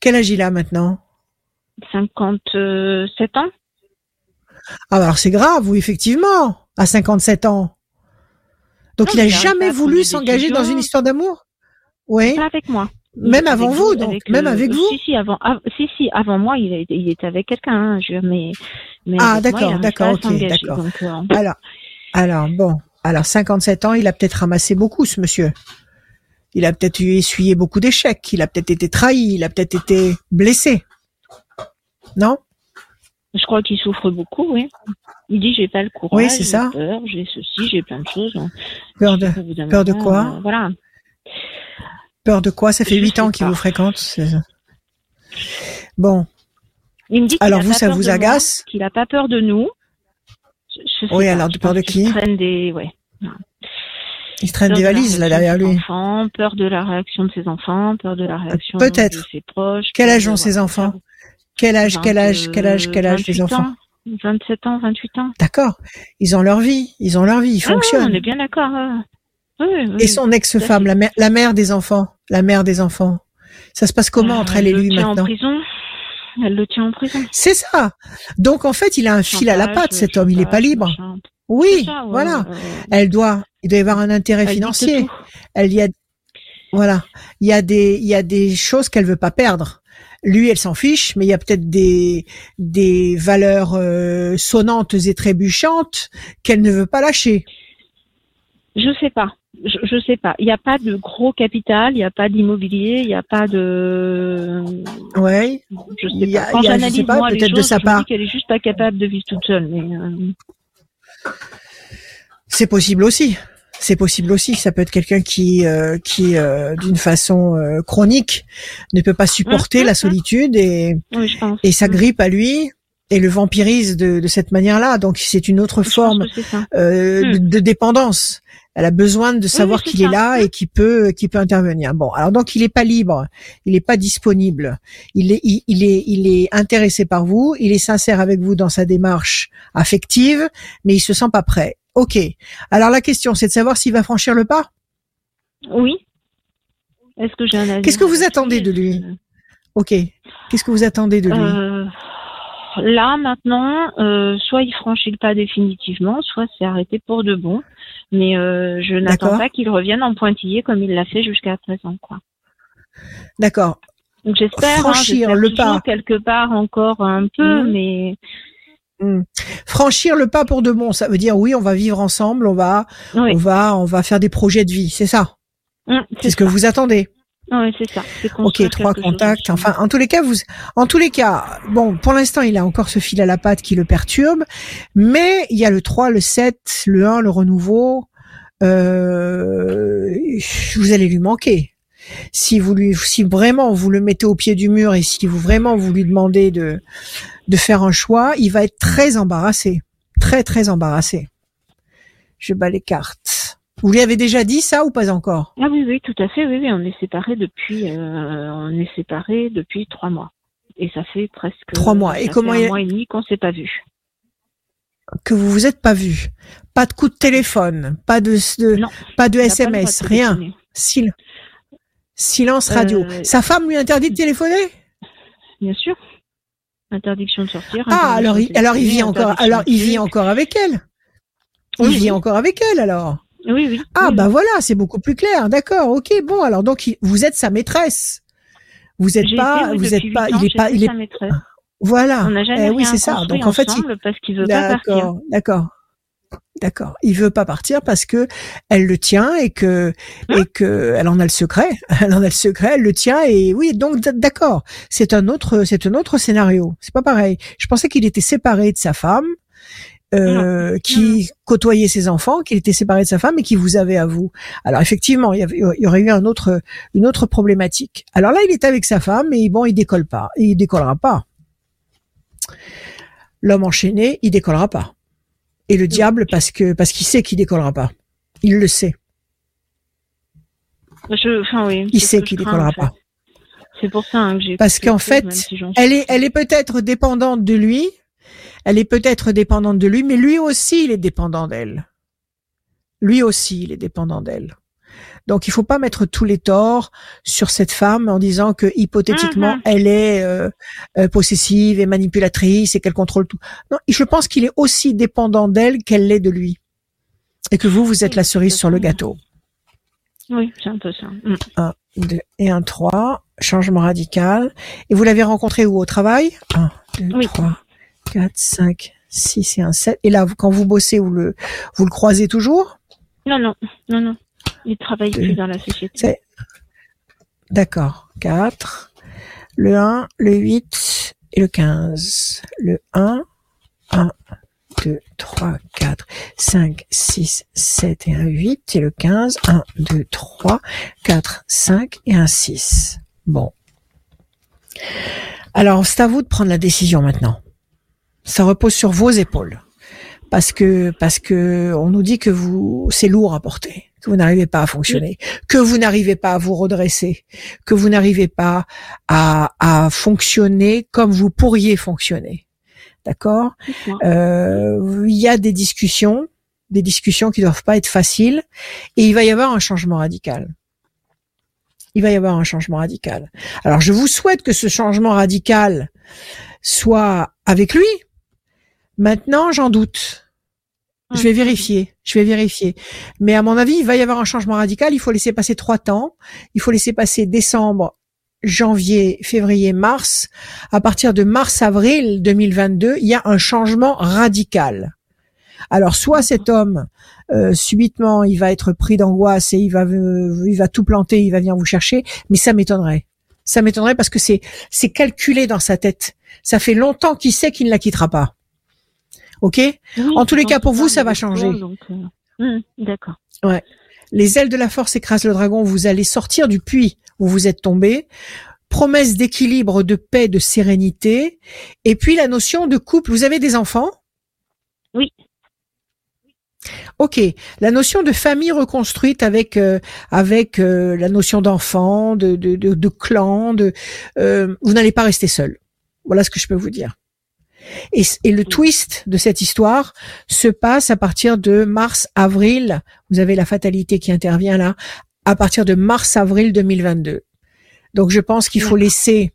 Quel âge il a maintenant? 57 ans Ah bah alors c'est grave, oui, effectivement, à 57 ans. Donc Non, il a mais il arrive jamais voulu s'engager dans une histoire d'amour? Oui. Pas avec moi. Même avant vous, donc, même avec vous Si, si, avant, av- si, si, avant moi, il, était avec quelqu'un, hein, je, mais, mais Ah, d'accord, d'accord, ok, d'accord. euh, Alors, alors bon, alors 57 ans, il a peut-être ramassé beaucoup, ce monsieur. Il a peut-être eu essuyé beaucoup d'échecs, il a peut-être été trahi, il a peut-être été blessé. Non? Je crois qu'il souffre beaucoup, oui. Il dit j'ai pas le courage, Oui, c'est j'ai ça. peur, j'ai ceci, j'ai plein de choses. Peur de, d'un peur de quoi? euh, Voilà. Peur de quoi? Ça fait Je 8 sais ans qu'il vous fréquente. Bon, Il me dit Alors vous, ça vous agace? Qu'il a pas peur de nous. Je, je sais Oui, pas, alors, de peur de qui? traîne des, ouais. il traîne Peur des de valises là derrière lui. Enfants, peur de la réaction de ses enfants, peur de la réaction Peut-être. de ses proches. Quel âge ont ses enfants? Quel âge, quel âge, quel âge, quel âge 28 enfants? ans, 27 ans, 28 ans. D'accord. Ils ont leur vie, ils ont leur vie, ils Ah fonctionnent. on est bien d'accord. hein. Oui, oui, Et son ex-femme, la mère, la mère des enfants, la mère des enfants. Ça se passe comment Euh, entre elle et lui le tient maintenant en prison. Elle le tient en prison. C'est ça. Donc en fait, il a un fil à la patte, cet homme. Il est pas libre. Oui, C'est ça, ouais, voilà. euh, Elle doit, il doit y avoir un intérêt elle financier. Elle y a, voilà. Il y a des, il y a des choses qu'elle veut pas perdre. Lui, elle s'en fiche, mais il y a peut-être des, des valeurs euh, sonnantes et trébuchantes qu'elle ne veut pas lâcher. Je sais pas. Je, je sais pas. Il n'y a pas de gros capital, il n'y a pas d'immobilier, il n'y a pas de. Ouais. Je sais y a- pas. Quand il y a, je j'analyse moi les peut-être de choses, sa je me dis qu'elle est juste pas capable de vivre toute seule. Mais euh, C'est possible aussi. C'est possible aussi. Ça peut être quelqu'un qui, euh, qui, euh, d'une façon euh, chronique, ne peut pas supporter Mhm, la mhm. solitude et, oui, je pense. et sa grippe à lui et le vampirise de, de cette manière-là. Donc c'est une autre Je forme euh, de, de dépendance. Elle a besoin de savoir oui, qu'il est là et qu'il peut, qu'il peut intervenir. Bon, alors donc il est pas libre, il est pas disponible. Il est, il, il est, il est intéressé par vous. Il est sincère avec vous dans sa démarche affective, mais il se sent pas prêt. Ok. Alors la question, c'est de savoir s'il va franchir le pas? Oui. Est-ce que j'ai un avis Qu'est-ce que vous attendez de lui? Ok. Qu'est-ce que vous attendez de lui? Euh, là maintenant, euh, soit il franchit le pas définitivement, soit c'est arrêté pour de bon. Mais euh, je n'attends pas qu'il revienne en pointillé comme il l'a fait jusqu'à présent, quoi. D'accord. Donc j'espère hein, franchir le pas quelque part encore un peu, mmh. mais mmh. franchir le pas pour de bon, ça veut dire oui, on va vivre ensemble, on va, on va, on va faire des projets de vie, c'est ça? Mmh, c'est ce que vous attendez. Oui, c'est ça. Ok, trois contacts. Enfin, en tous les cas, vous, en tous les cas, bon, pour l'instant, il a encore ce fil à la patte qui le perturbe, mais il y a le 3, le 7, le 1, le renouveau. Euh, vous allez lui manquer. Si vous lui, si vraiment vous le mettez au pied du mur et si vous vraiment vous lui demandez de de faire un choix, il va être très embarrassé, très très embarrassé. Je bats les cartes. Vous lui avez déjà dit ça ou pas encore? Ah oui, oui, tout à fait. Oui, oui, on est séparés depuis, euh, on est séparés depuis trois mois. Et ça fait presque trois mois. Et comment un mois et demi qu'on s'est pas vu. Que vous vous êtes pas vu. Pas de coup de téléphone, pas de, pas de SMS, rien. silence radio. Euh, Sa femme lui interdit de téléphoner? Bien sûr. Interdiction de sortir. Ah alors il, alors il vit encore alors il vit encore avec elle. Il vit encore avec elle alors. Oui, oui. Ah, bah voilà, c'est beaucoup plus clair. D'accord, ok, bon, alors donc vous êtes sa maîtresse. Vous êtes pas, vous êtes pas, il est pas, il est. Voilà. On n'a jamais eh oui, c'est ça. Donc en fait, il... parce qu'il veut pas partir. D'accord, d'accord. D'accord. Il veut pas partir parce que elle le tient et que hein et que elle en a le secret. *laughs* Elle en a le secret. Elle le tient et oui. Donc d'accord. C'est un autre c'est un autre scénario. C'est pas pareil. Je pensais qu'il était séparé de sa femme euh, qui côtoyait ses enfants, qu'il était séparé de sa femme et qui vous avait à vous. Alors effectivement, il y, avait, il y aurait eu un autre, une autre problématique. Alors là, il est avec sa femme et bon, il décolle pas. Et il décollera pas. L'homme enchaîné, il décollera pas. Et le diable, parce que parce qu'il sait qu'il décollera pas. Il le sait. Je, enfin, oui, il sait qu'il décollera pas. C'est pour ça hein, que j'ai. Parce qu'en fait, elle est, elle est peut-être dépendante de lui, elle est peut-être dépendante de lui, mais lui aussi, il est dépendant d'elle. Lui aussi, il est dépendant d'elle. Donc, il faut pas mettre tous les torts sur cette femme en disant que hypothétiquement, mm-hmm. elle est euh, euh, possessive et manipulatrice et qu'elle contrôle tout. Non, je pense qu'il est aussi dépendant d'elle qu'elle l'est de lui, et que vous, vous êtes la cerise sur le gâteau. Oui, c'est un peu ça. Mm. Un, deux et un trois. Changement radical. Et vous l'avez rencontré où? Au travail? Un, deux, trois. 4, 5, 6 et un 7. Et là, quand vous bossez, vous le, vous le croisez toujours? Non, non, non, non. Il travaille plus dans la société. D'accord. 4, le 1, le 8 et le 15. Le 1, 1, 2, 3, 4, 5, 6, 7 et un 8 et le 15. 1, 2, 3, 4, 5 et un 6. Bon. Alors, c'est à vous de prendre la décision maintenant ça repose sur vos épaules parce que parce que on nous dit que vous c'est lourd à porter, que vous n'arrivez pas à fonctionner, que vous n'arrivez pas à vous redresser, que vous n'arrivez pas à, à fonctionner comme vous pourriez fonctionner. D'accord? Euh, Il y a des discussions, des discussions qui doivent pas être faciles, et il va y avoir un changement radical. Il va y avoir un changement radical. Alors je vous souhaite que ce changement radical soit avec lui, Maintenant, j'en doute. Je vais vérifier, je vais vérifier. Mais à mon avis, il va y avoir un changement radical. Il faut laisser passer trois temps. Il faut laisser passer décembre, janvier, février, mars. À partir de mars-avril 2022, il y a un changement radical. Alors, soit cet homme, euh, subitement, il va être pris d'angoisse et il va, il va tout planter, il va venir vous chercher. Mais ça m'étonnerait. Ça m'étonnerait parce que c'est, c'est calculé dans sa tête. Ça fait longtemps qu'il sait qu'il ne la quittera pas. Ok? En tous les cas, pour vous, ça va changer. Euh, hum, d'accord. Ouais. Les ailes de la force écrasent le dragon. Vous allez sortir du puits où vous êtes tombé. Promesse d'équilibre, de paix, de sérénité. Et puis la notion de couple. Vous avez des enfants? Oui. Ok, la notion de famille reconstruite avec euh, avec euh, la notion d'enfant, de, de, de, clan, de vous n'allez pas rester seul. Voilà ce que je peux vous dire. Et, le twist de cette histoire se passe à partir de mars-avril. Vous avez la fatalité qui intervient là, à partir de mars-avril 2022. Donc je pense qu'il faut laisser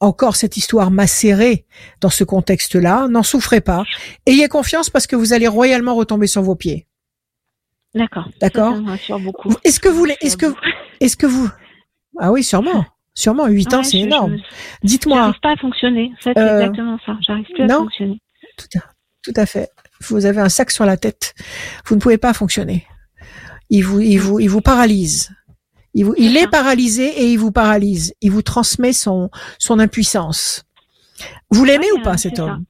encore cette histoire macérée dans ce contexte-là, n'en souffrez pas. Ayez confiance parce que vous allez royalement retomber sur vos pieds. D'accord. D'accord. Est-ce que vous, est-ce que, est-ce que vous, ah oui, sûrement. Sûrement, 8 ans, c'est énorme. Dites-moi. J'arrive pas à fonctionner. C'est euh, exactement ça. J'arrive plus à fonctionner. Tout à, tout à fait. Vous avez un sac sur la tête. Vous ne pouvez pas fonctionner. Il vous, il vous, il vous paralyse. Il, vous, il est paralysé et il vous paralyse. Il vous transmet son, son impuissance. Vous l'aimez ou pas, cet homme?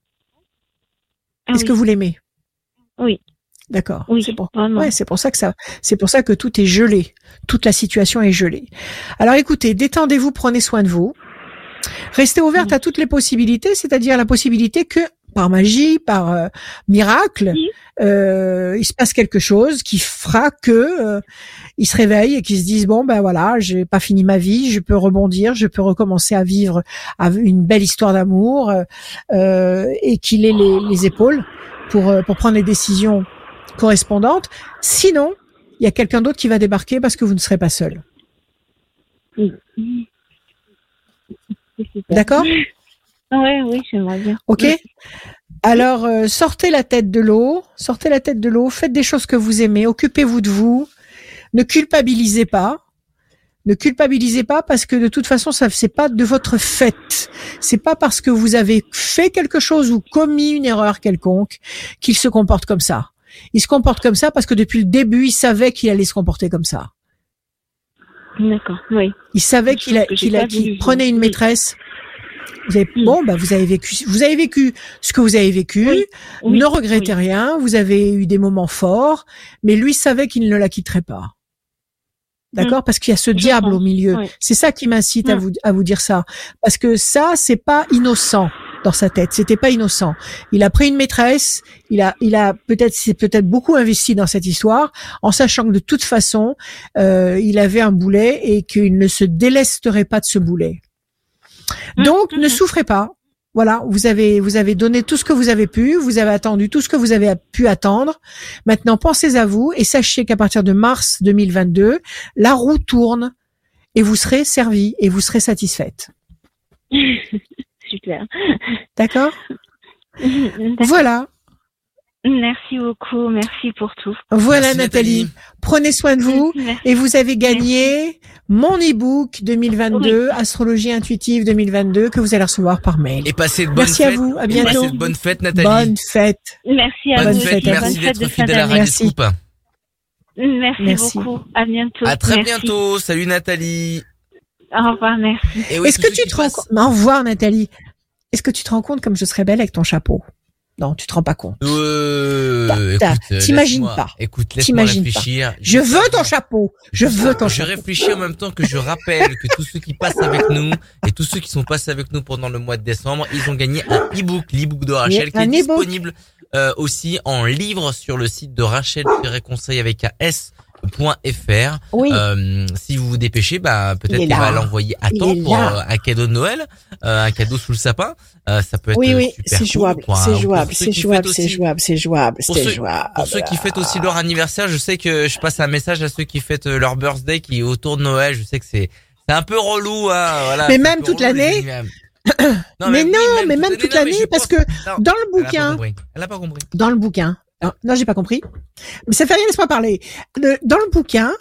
Ah Est-ce que vous l'aimez? Oui. D'accord. Oui, c'est pour, ouais, c'est pour ça que ça, c'est pour ça que tout est gelé. Toute la situation est gelée. Alors écoutez, détendez-vous, prenez soin de vous. Restez ouverte à toutes les possibilités, c'est-à-dire la possibilité que par magie, par euh, miracle, euh, il se passe quelque chose qui fera que euh, ils se réveillent et qu'ils se disent bon ben voilà, j'ai pas fini ma vie, je peux rebondir, je peux recommencer à vivre une belle histoire d'amour euh, et qu'il ait les, les, épaules pour pour prendre les décisions correspondantes. Sinon, il y a quelqu'un d'autre qui va débarquer parce que vous ne serez pas seul. D'accord? Oui, oui, j'aimerais bien. Ok. Alors, euh, sortez la tête de l'eau, sortez la tête de l'eau, faites des choses que vous aimez, occupez-vous de vous, ne culpabilisez pas. Ne culpabilisez pas parce que de toute façon, ça c'est pas de votre fait. C'est pas parce que vous avez fait quelque chose ou commis une erreur quelconque qu'il se comporte comme ça. Il se comporte comme ça parce que depuis le début, il savait qu'il allait se comporter comme ça. D'accord, oui. Il savait qu'il qu'il prenait une maîtresse vous avez, bon, bah, vous avez vécu, vous avez vécu ce que vous avez vécu. ne regrettez rien. Vous avez eu des moments forts, mais lui savait qu'il ne la quitterait pas. D'accord? Mm. Parce qu'il y a ce diable au milieu. C'est ça qui m'incite à mm. vous à vous dire ça. Parce que ça, c'est pas innocent dans sa tête. C'était pas innocent. Il a pris une maîtresse. Il a, il a peut-être, c'est peut-être beaucoup investi dans cette histoire, en sachant que de toute façon, euh, il avait un boulet et qu'il ne se délesterait pas de ce boulet. Mmh, Donc, ne mmh, mmh. souffrez pas. Voilà, vous avez vous avez donné tout ce que vous avez pu, vous avez attendu tout ce que vous avez pu attendre. Maintenant, pensez à vous et sachez qu'à partir de mars 2022, la roue tourne et vous serez servi et vous serez satisfaite. *laughs* Super. D'accord *laughs* Voilà. Merci beaucoup, merci pour tout. Voilà Nathalie. prenez soin de vous et vous avez gagné mon e-book 2022, Astrologie intuitive 2022 que vous allez recevoir par mail. Et passez de bonnes merci fêtes. à vous, à bientôt. Passez de bonnes fêtes Nathalie. Bonne fête. Merci à bonne vous. Fête, merci d'être fidèle à Radio merci. Merci, merci, beaucoup. À bientôt. À très bientôt. Salut Nathalie. Au revoir, merci. Est-ce que tu te rends compte, au revoir Nathalie. Est-ce que tu te rends compte comme je serais belle avec ton chapeau? Non, tu te rends pas compte. Euh, T'imagines pas. Écoute, laisse-moi réfléchir. Pas. Je veux ton chapeau. Je veux ton chapeau. Je réfléchis en même temps que je rappelle que tous ceux qui passent avec nous et tous ceux qui sont passés avec nous pendant le mois de décembre, ils ont gagné un e-book, l'e-book de Rachel, qui est disponible euh, aussi en livre sur le site de Rachel Conseil avec un S .fr. Oui. Euh, si vous vous dépêchez, bah peut-être qu'il va l'envoyer à temps pour euh, un cadeau de Noël, euh, un cadeau sous le sapin. Euh, ça peut être oui, oui, c'est jouable, c'est jouable, c'est jouable, c'est jouable, c'est jouable, c'est jouable. Pour ceux qui fêtent aussi leur anniversaire, je sais que je passe un message à ceux qui fêtent leur birthday qui est autour de Noël. Je sais que c'est c'est un peu relou, hein, voilà. Mais même toute l'année. mais, *coughs* non, mais même toute l'année, parce que dans le bouquin, elle a pas compris. Dans le bouquin, non, j'ai pas compris. Mais ça fait rien, laisse-moi parler. dans le bouquin,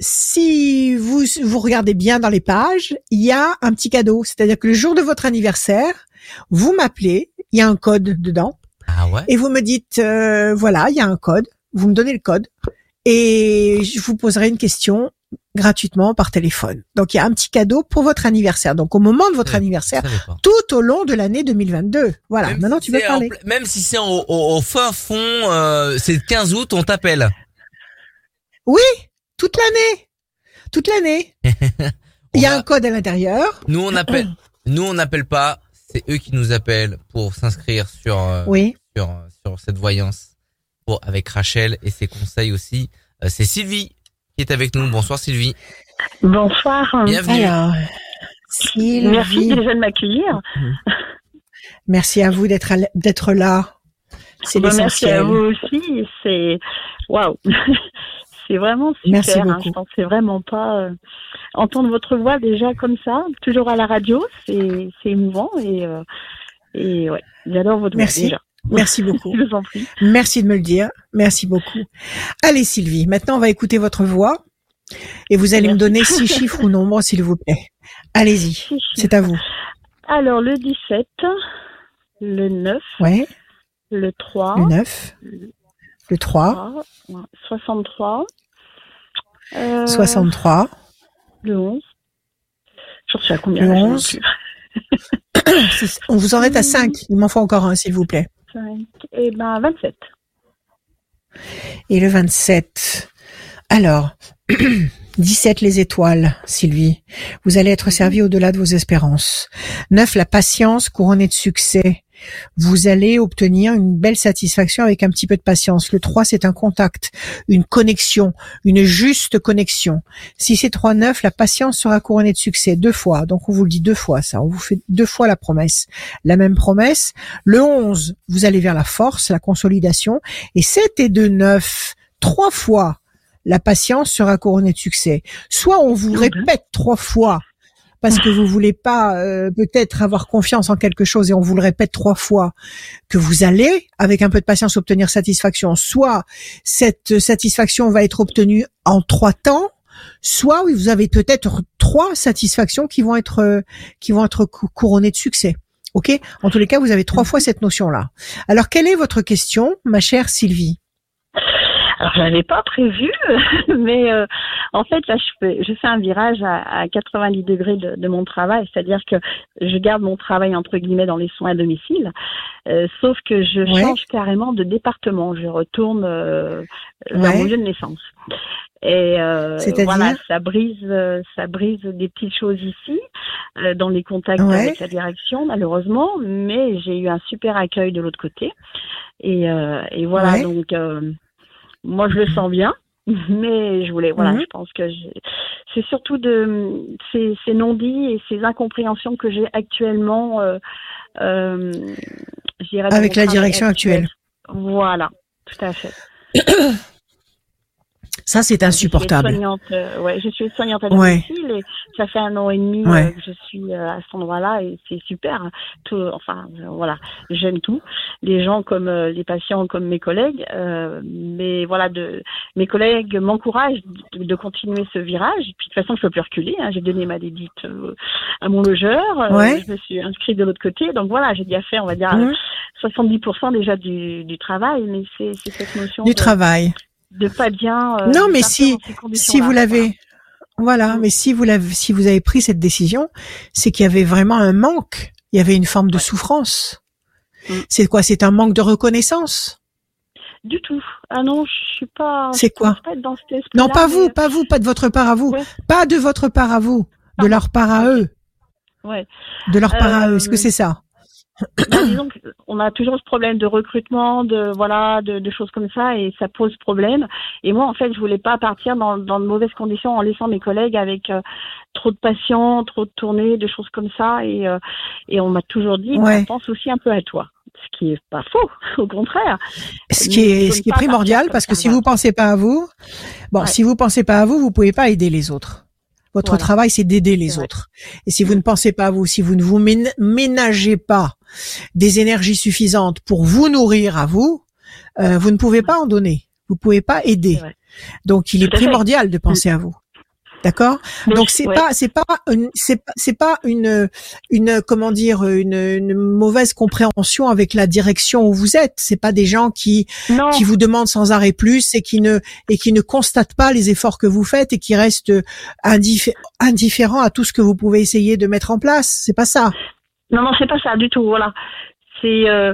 si vous vous regardez bien dans les pages, il y a un petit cadeau. C'est-à-dire que le jour de votre anniversaire, vous m'appelez, il y a un code dedans. Ah ouais. Et vous me dites, euh, voilà, il y a un code. Vous me donnez le code et je vous poserai une question gratuitement par téléphone. Donc il y a un petit cadeau pour votre anniversaire. Donc au moment de votre anniversaire, tout au long de l'année 2022. Voilà. Maintenant tu peux parler. même si c'est au, fin fond, euh, c'est le 15 août, on t'appelle. Oui, toute l'année, toute l'année. *laughs* il y a un code à l'intérieur. Nous on appelle, nous on n'appelle pas. C'est eux qui nous appellent pour s'inscrire sur euh, oui. sur sur cette voyance pour avec Rachel et ses conseils aussi. Euh, c'est Sylvie qui est avec nous. Bonsoir Sylvie. Bonsoir. Bienvenue. Alors, Sylvie. Merci déjà de m'accueillir. Merci à vous d'être d'être là. C'est Merci à vous aussi. C'est waouh. *laughs* c'est vraiment super. Merci hein. Je pensais vraiment pas. Euh, entendre votre voix déjà comme ça, toujours à la radio, c'est émouvant et, euh, et ouais, j'adore votre Merci. voix déjà. Merci *laughs* beaucoup. Je vous en prie. Merci de me le dire. Merci beaucoup. Allez Sylvie, maintenant on va écouter votre voix et vous allez me donner six *laughs* chiffres ou nombres s'il vous plaît. Allez-y, c'est à vous. Alors le 17, le 9, Ouais, le 3, le 9, le 3, 63, euh, 63, le 11. Je sais à combien Le là, je sais 11. plus. six. on vous en est à 5. Il m'en faut encore un s'il vous plaît. 5, et ben 27. Et le 27. Alors, *clears throat* 17 les étoiles, Sylvie. Vous allez être servi au-delà de vos espérances. 9 la patience couronnée de succès. Vous allez obtenir une belle satisfaction avec un petit peu de patience. Le 3 c'est un contact, une connexion, une juste connexion. Si c'est 3 9 la patience sera couronnée de succès deux fois. Donc on vous le dit deux fois ça, on vous fait deux fois la promesse. La même promesse. Le 11, vous allez vers la force, la consolidation et 7 et 2 9 trois fois la patience sera couronnée de succès. Soit on vous répète trois fois parce que vous voulez pas euh, peut-être avoir confiance en quelque chose et on vous le répète trois fois que vous allez avec un peu de patience obtenir satisfaction. Soit cette satisfaction va être obtenue en trois temps, soit oui, vous avez peut-être trois satisfactions qui vont être euh, qui vont être cou- couronnées de succès. Ok? En tous les cas, vous avez trois fois cette notion-là. Alors, quelle est votre question, ma chère Sylvie? Alors, je l'avais pas prévu, *laughs* mais euh, en fait, là, je fais, je fais un virage à, à 90 degrés de, de mon travail, c'est-à-dire que je garde mon travail entre guillemets dans les soins à domicile, euh, sauf que je Ouais. change carrément de département. Je retourne euh, vers Ouais. mon lieu de naissance. Et euh, voilà, ça brise, euh, ça brise des petites choses ici, euh, dans les contacts Ouais. avec la direction, malheureusement. Mais j'ai eu un super accueil de l'autre côté. Et, euh, et voilà, Ouais. donc euh, moi je le sens bien. *laughs* Mais je voulais, voilà, Mhm. je pense que c'est surtout de ces, ces non-dits et ces incompréhensions que j'ai actuellement euh, euh, Avec la direction actuelle. Voilà, tout à fait. *clears throat* Ça, c'est insupportable. Je suis soignante, euh, ouais, je suis soignante à Ouais. domicile et ça fait un an et demi Ouais. euh, que je suis euh, à cet endroit-là et c'est super. Tout, enfin, euh, voilà, j'aime tout. Les gens comme euh, les patients, comme mes collègues, euh, mais voilà, de mes collègues m'encouragent de, de continuer ce virage. Puis de toute façon, je peux plus reculer. Hein. J'ai donné ma dédite à mon logeur. Ouais. je me suis inscrite de l'autre côté. Donc voilà, j'ai déjà fait, on va dire, Mhm. 70% déjà du, du travail, mais c'est c'est cette notion Du de, travail. De pas bien. euh, Non, mais si, si vous l'avez, voilà, Mm. mais si vous l'avez, si vous avez pris cette décision, c'est qu'il y avait vraiment un manque. Il y avait une forme de Ouais. souffrance. Mm. C'est quoi? C'est un manque de reconnaissance? Du tout. Ah non, je suis pas. C'est quoi? pas dans cet esprit Non, pas vous, pas vous, pas de votre part à vous. Ouais. Pas de votre part à vous. De leur part à eux. Ouais. De leur part à eux. Euh, Est-ce que c'est ça? Bah, disons qu'on a toujours ce problème de recrutement, de voilà, de, de choses comme ça, et ça pose problème. Et moi, en fait, je voulais pas partir dans, dans de mauvaises conditions en laissant mes collègues avec euh, trop de patients, trop de tournées, de choses comme ça. Et, euh, et on m'a toujours dit, Ouais. on pense aussi un peu à toi. Ce qui est pas faux, *laughs* au contraire. Ce qui est, ce qui est primordial, parce que si vous pensez pas à vous, bon, Ouais. si vous pensez pas à vous, vous pouvez pas aider les autres. Votre Voilà. travail, c'est d'aider les autres. Et si vous ne pensez pas à vous, si vous ne vous mén- ménagez pas des énergies suffisantes pour vous nourrir à vous, euh, vous ne pouvez pas en donner. Vous pouvez pas aider. Donc, il est fait. primordial de penser à vous. D'accord? Donc c'est ouais. pas c'est pas c'est pas c'est pas une une comment dire une, une mauvaise compréhension avec la direction où vous êtes. C'est pas des gens qui non, qui vous demandent sans arrêt plus et qui ne et qui ne constatent pas les efforts que vous faites et qui restent indif- indifférents à tout ce que vous pouvez essayer de mettre en place. C'est pas ça. Non, non, c'est pas ça du tout. Voilà, c'est, euh,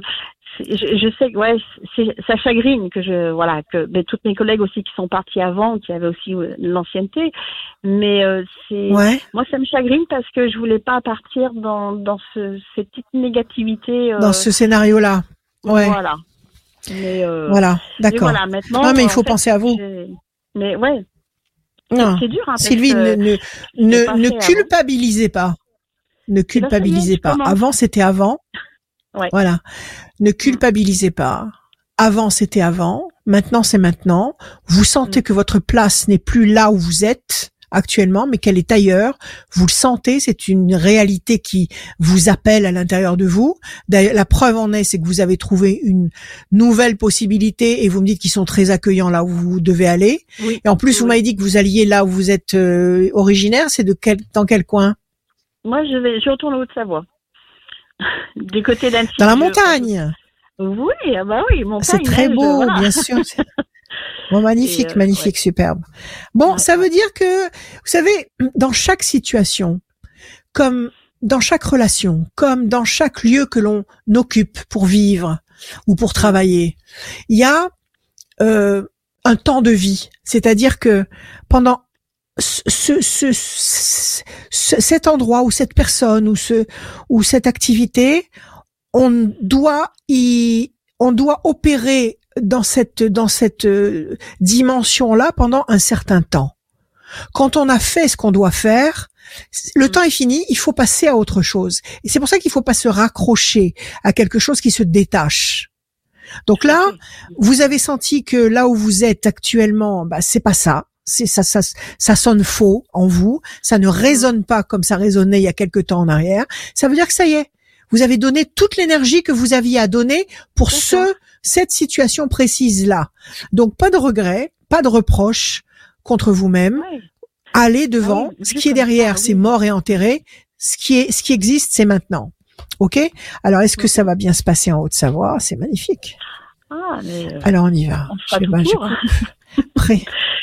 je, je sais que ouais, ça chagrine que je, voilà, que mais toutes mes collègues aussi qui sont partis avant, qui avaient aussi l'ancienneté, mais euh, c'est, Ouais. moi ça me chagrine parce que je voulais pas partir dans dans ce, cette petite négativité. euh, Dans ce scénario-là. Ouais. Voilà. Mais euh, Voilà. D'accord. voilà, maintenant. Non, mais il faut fait, penser à vous. Mais ouais, Non. c'est dur. Hein, Sylvie, ne, ne, l'ai ne, pas ne fait avant. culpabilisez pas. Ne ben, y est, culpabilisez pas. Avant, c'était avant. Ouais. Voilà. Ne culpabilisez pas. Avant, c'était avant. Maintenant, c'est maintenant. Vous Mm. sentez que votre place n'est plus là où vous êtes. actuellement, mais qu'elle est ailleurs. Vous le sentez, c'est une réalité qui vous appelle à l'intérieur de vous. D'ailleurs, la preuve en est, c'est que vous avez trouvé une nouvelle possibilité et vous me dites qu'ils sont très accueillants là où vous devez aller. Oui. Et en plus, vous m'avez dit que vous alliez là où vous êtes euh, originaire. C'est de quel, dans quel coin? Moi, je vais, je retourne en Haute-Savoie. *laughs* du côté d'Annecy. Dans la montagne. Oui, ah bah oui, montagne. C'est très neige, beau, voilà. bien sûr. *laughs* Bon, magnifique, euh, magnifique, superbe. Bon, Ouais, ça veut dire que, vous savez, dans chaque situation, comme dans chaque relation, comme dans chaque lieu que l'on occupe pour vivre ou pour travailler, il y a euh, un temps de vie. C'est-à-dire que pendant ce, ce, ce- ce- ce- cet endroit ou cette personne ou ce ou cette activité, on doit y, on doit opérer dans cette dans cette euh, dimension là pendant un certain temps. Quand on a fait ce qu'on doit faire, le Mm. temps est fini, il faut passer à autre chose. Et c'est pour ça qu'il faut pas se raccrocher à quelque chose qui se détache. Donc là, vous avez senti que là où vous êtes actuellement, bah, c'est pas ça. C'est ça, ça, ça sonne faux en vous. Ça ne résonne pas comme ça résonnait il y a quelque temps en arrière. Ça veut dire que ça y est. Vous avez donné toute l'énergie que vous aviez à donner pour ce, cette situation précise là. Donc pas de regrets, pas de reproches contre vous-même. Ouais. Allez devant. Ah oui, ce qui est derrière, oui. c'est mort et enterré. Ce qui est, ce qui existe, c'est maintenant. Ok? Alors, est-ce que ça va bien se passer en Haute-Savoie? C'est magnifique. Ah, mais euh, Alors, on y va. on Je sais tout pas, je- pour. *laughs*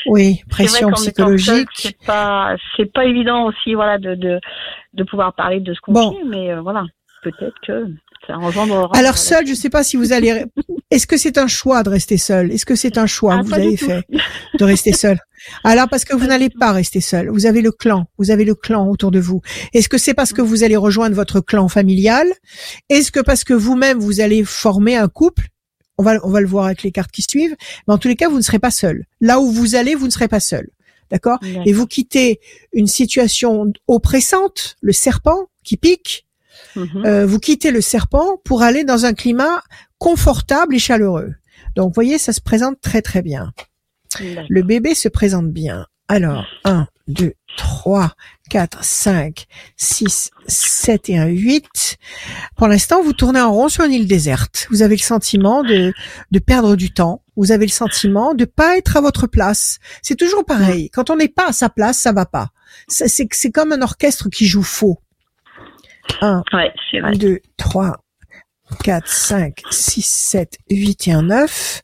Oui, pression psychologique. c'est pas, c'est pas évident aussi, voilà, de, de, de pouvoir parler de ce qu'on Bon. vit, mais euh, voilà, peut-être que ça engendre. Alors seul, je sais pas si vous allez. *laughs* Est-ce que c'est un choix de rester seul? Est-ce que c'est un choix Ah, que vous avez fait *laughs* de rester seul? Alors parce que vous n'allez pas rester seul. Vous avez le clan. Vous avez le clan autour de vous. Est-ce que c'est parce que vous allez rejoindre votre clan familial? Est-ce que parce que vous-même vous allez former un couple? On va, on va le voir avec les cartes qui suivent. Mais en tous les cas, vous ne serez pas seul. Là où vous allez, vous ne serez pas seul. D'accord? Et vous quittez une situation oppressante, le serpent qui pique, Mhm. euh, vous quittez le serpent pour aller dans un climat confortable et chaleureux. Donc, vous voyez, ça se présente très très bien. Le bébé se présente bien. Alors, 1, 2, 3, 4, 5, 6, 7 et un 8. Pour l'instant, vous tournez en rond sur une île déserte. Vous avez le sentiment de, de perdre du temps. Vous avez le sentiment de pas être à votre place. C'est toujours pareil. Quand on n'est pas à sa place, ça va pas. C'est, comme un orchestre qui joue faux. 1, Ouais, c'est vrai. 2, 3, 4, 5, 6, 7, 8 et un 9.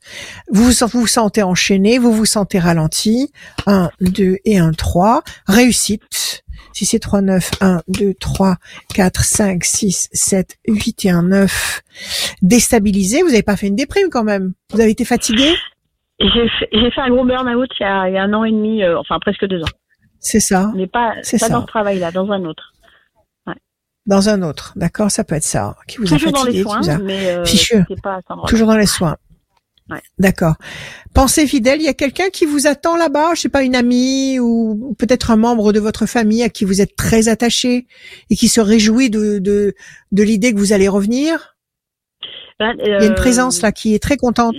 Vous vous, sentez enchaîné, vous vous sentez ralenti. 1, 2 et un 3. Réussite. Si c'est 3, 9, 1, 2, 3, 4, 5, 6, 7, 8 et un 9. Déstabilisé, vous n'avez pas fait une déprime quand même. Vous avez été fatigué? J'ai fait, fait un gros burn-out il y a, il y a un an et demi, euh, enfin presque deux ans. C'est ça. Mais pas, C'est pas ça. dans ce travail-là, dans un autre. Dans un autre. D'accord, ça peut être ça. Qui vous a Toujours dans fatigué, les qui soins, a- mais euh, pas à. Toujours dans les soins. Ouais. D'accord. Pensez fidèle, il y a quelqu'un qui vous attend là-bas, je sais pas, une amie ou peut-être un membre de votre famille à qui vous êtes très attaché et qui se réjouit de, de, de l'idée que vous allez revenir? Ben, Il y a une euh, présence là qui est très contente.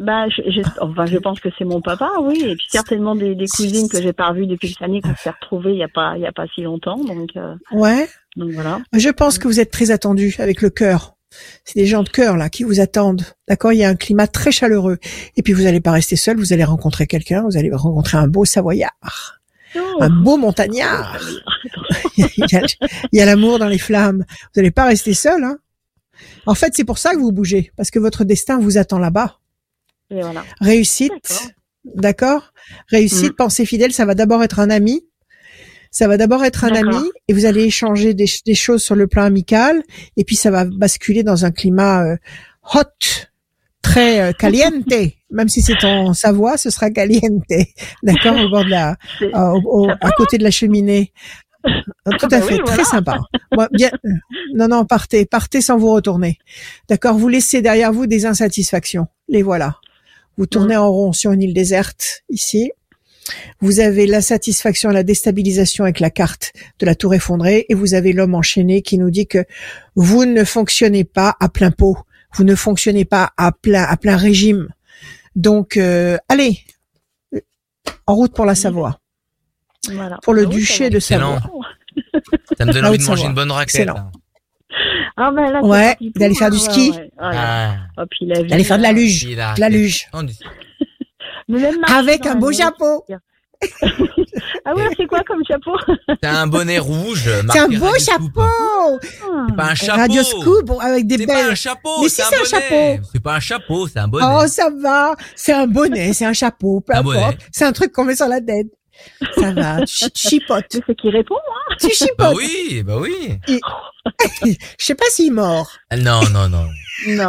Bah, je, je- enfin, je pense que c'est mon papa, oui, et puis certainement des, des cousines que j'ai pas revues depuis cette année qu'on s'est retrouvées il y a pas, il y a pas si longtemps, donc, euh, Ouais. Donc voilà. Je pense que vous êtes très attendu avec le cœur. C'est des gens de cœur là qui vous attendent. D'accord? Il y a un climat très chaleureux. Et puis vous n'allez pas rester seul, vous allez rencontrer quelqu'un, vous allez rencontrer un beau savoyard, un beau montagnard. *laughs* il y a, il y a l'amour dans les flammes. Vous n'allez pas rester seul. Hein en fait, c'est pour ça que vous bougez, parce que votre destin vous attend là-bas. Voilà. Réussite, d'accord? Réussite, Mm. pensée fidèle, ça va d'abord être un ami. Ça va d'abord être un ami et vous allez échanger des, des choses sur le plan amical et puis ça va basculer dans un climat euh, hot, très euh, caliente. *laughs* Même si c'est en Savoie, ce sera caliente, *laughs* d'accord, au bord de la, euh, au- au- à côté de la cheminée. Euh, Tout à *laughs* bah fait, oui, très voilà. sympa. Moi, bien, non, non, partez, partez sans vous retourner. D'accord, vous laissez derrière vous des insatisfactions. Les voilà. Vous tournez Mm. en rond sur une île déserte ici. Vous avez l'insatisfaction, la déstabilisation avec la carte de la tour effondrée et vous avez l'homme enchaîné qui nous dit que vous ne fonctionnez pas à plein pot. Vous ne fonctionnez pas à plein, à plein régime. Donc, euh, allez, en route pour la Savoie. Voilà. Pour le Ah oui, duché de. Savoie. *laughs* Ça me donne envie de manger une bonne raclette. Excellent. Ah ben là, Ouais, d'aller faire du ouais, ski. ouais. Ah, Oh, puis la vie, D'aller faire de la luge. De la luge. Même Avec un beau chapeau. *laughs* Ah ouais, c'est quoi comme chapeau *laughs* T'as un bonnet rouge. C'est un beau Radio chapeau. C'est pas un chapeau. Radio Scoop avec des C'est pas belles. un chapeau. Mais si, c'est un chapeau. C'est pas un chapeau, c'est un bonnet. Oh, ça va. C'est un bonnet, c'est un chapeau, peu Un importe. bonnet. C'est un truc qu'on met sur la tête. Ça va. Tu chi- tu chipotes. C'est ce qui répond. hein. Tu bah chipotes. oui, bah oui. *laughs* Je sais pas s'il est mort. Ah, Non, non, non. Non.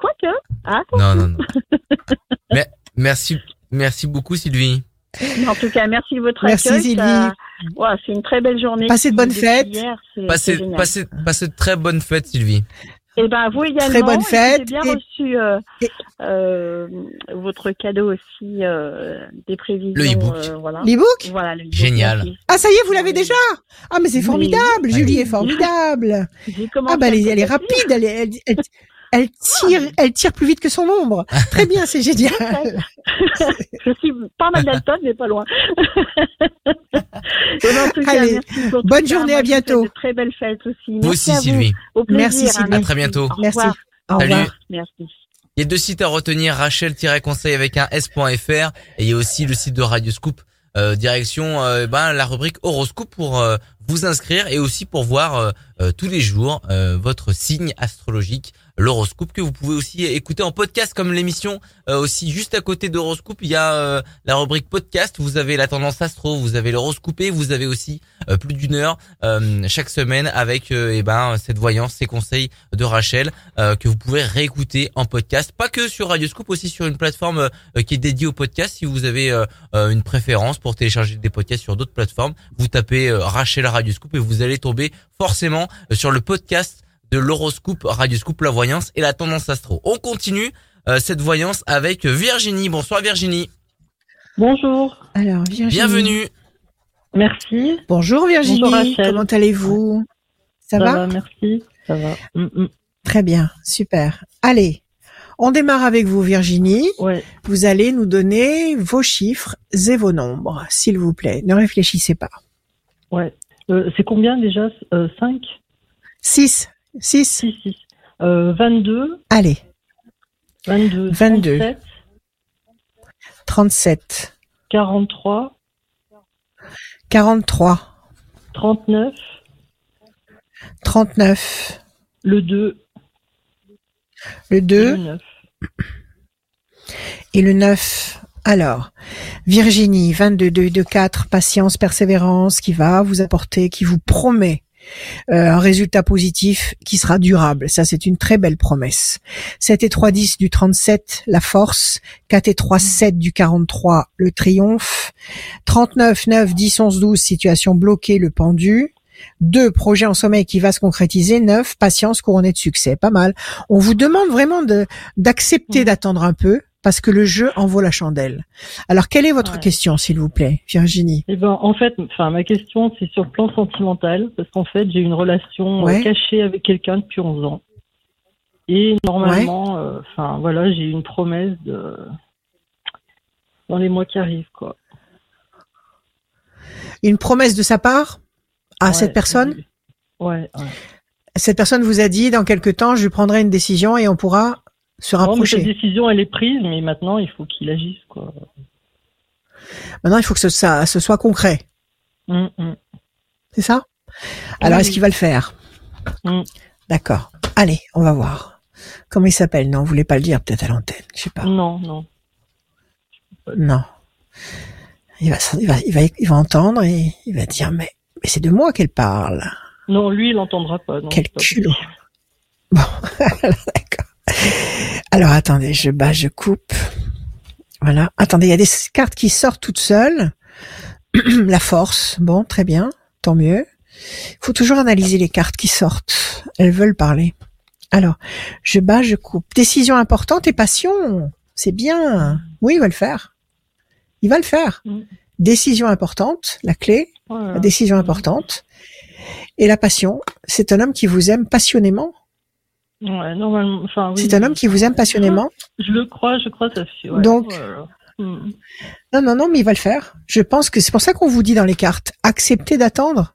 Quoique. Ah, Non, non, non. *laughs* Mais, merci, merci beaucoup, Sylvie. en tout cas, merci de votre Merci, accueil. Sylvie. ça- Ouais, c'est une très belle journée. Passez de bonnes fêtes. Passez, génial. passez, passez de très bonnes fêtes, Sylvie. Et ben vous également. Très bonne fête. J'ai bien Et- reçu euh, et- euh, votre cadeau aussi euh, des prévisions. Le e-book. euh, voilà. Le Génial. Ah, ça y est, vous l'avez déjà Ah, mais c'est formidable. Oui. Julie est formidable. Ah, bah, elle est, elle est me rapide. Elle, est- elle, *laughs* elle, tire, elle tire plus vite que son ombre. Très bien, c'est génial. *laughs* Je suis pas mal *laughs* Dalton, mais pas loin. *laughs* Et en tout cas, Allez, merci pour tout bonne journée, à bientôt. De très belles fêtes aussi. Vous Merci aussi, à vous. Sylvie. Au plaisir. Merci, hein, Sylvie. À très bientôt. Au Merci. revoir. Au Salut. revoir. Merci. Il y a deux sites à retenir, rachel-conseil avec un s.fr et il y a aussi le site de Radio Scoop, euh, direction euh, ben, la rubrique horoscope pour euh, vous inscrire et aussi pour voir tous les jours euh, votre signe astrologique, l'horoscope que vous pouvez aussi écouter en podcast comme l'émission euh, aussi juste à côté d'horoscope, il y a euh, la rubrique podcast, vous avez la tendance astro, vous avez l'horoscope et vous avez aussi euh, plus d'une heure chaque semaine avec eh ben cette voyance, ces conseils de Rachel que vous pouvez réécouter en podcast, pas que sur Radio Scoop, aussi sur une plateforme qui est dédiée au podcast. Si vous avez une préférence pour télécharger des podcasts sur d'autres plateformes, vous tapez Rachel Radio Scoop et vous allez tomber forcément sur le podcast de l'horoscope Radio Scoop, la voyance et la tendance astro. On continue euh, cette voyance avec Virginie. Bonsoir Virginie, Bonjour, Alors, Virginie. bienvenue. merci. Bonjour Virginie. Bonjour, Rachel. Comment allez-vous? Ça, va, Merci, ça va. Mm, mm. Très bien, super. Allez, on démarre avec vous Virginie. Ouais, Vous allez nous donner vos chiffres et vos nombres, s'il vous plaît. Ne réfléchissez pas. ouais. Euh, c'est combien déjà? Euh, 5 6. 6. 6, 6. Euh, 22, Allez, 22, 22. 37, 37. 43, 43. 39, 39. le 2, Le le 2 9. et le 9. Alors, Virginie, 22, 2, 2, 4, patience, persévérance, qui va vous apporter, qui vous promet un résultat positif qui sera durable. Ça, c'est une très belle promesse. 7 et 3, 10 du 37, la force. 4 et 3, 7 du 43, le triomphe. 39, 9, 10, 11, 12, situation bloquée, le pendu. 2, projet en sommeil qui va se concrétiser. 9, patience couronnée de succès. Pas mal. On vous demande vraiment de d'accepter Mm. d'attendre un peu parce que le jeu en vaut la chandelle. Alors, quelle est votre Ouais. question, s'il vous plaît, Virginie? Eh ben, en fait, enfin, ma question, c'est sur le plan sentimental, parce qu'en fait, j'ai une relation euh, Ouais. cachée avec quelqu'un depuis 11 ans. Et normalement, euh, enfin, voilà, j'ai une promesse de dans les mois qui arrivent, quoi. Une promesse de sa part à cette personne? Ouais. Cette personne vous a dit, dans quelque temps, je prendrai une décision et on pourra se Non, mais rapprocher. cette décision, elle est prise, mais maintenant, il faut qu'il agisse, quoi. Maintenant, il faut que ce, ça, ce soit concret. Hum, hum. C'est ça? Alors, Oui. est-ce qu'il va le faire? Mm. D'accord. Allez, on va voir. Comment il s'appelle? Non, vous voulez pas le dire peut-être à l'antenne. Je sais pas. Non, non. Non. Il va, il va, il va, il va entendre et il va dire mais, mais c'est de moi qu'elle parle. Non, lui, il n'entendra pas. non, Quel culot. Bon, *laughs* d'accord. Alors attendez, je bats, je coupe. Voilà. Attendez, il y a des cartes qui sortent toutes seules. *clears throat* La force, bon, très bien, tant mieux. Il faut toujours analyser les cartes qui sortent. Elles veulent parler. Alors, je bats, je coupe. Décision importante et passion. C'est bien. Oui, il va le faire. Il va le faire. Mm. Décision importante, la clé, Voilà. la décision importante. Et la passion, c'est un homme qui vous aime passionnément. Ouais, normalement, enfin, oui. C'est un homme qui vous aime passionnément. Je le crois, je crois, ça fait. ouais. Donc, Voilà. Hmm. Non, non, non, mais il va le faire. Je pense que c'est pour ça qu'on vous dit dans les cartes, acceptez d'attendre.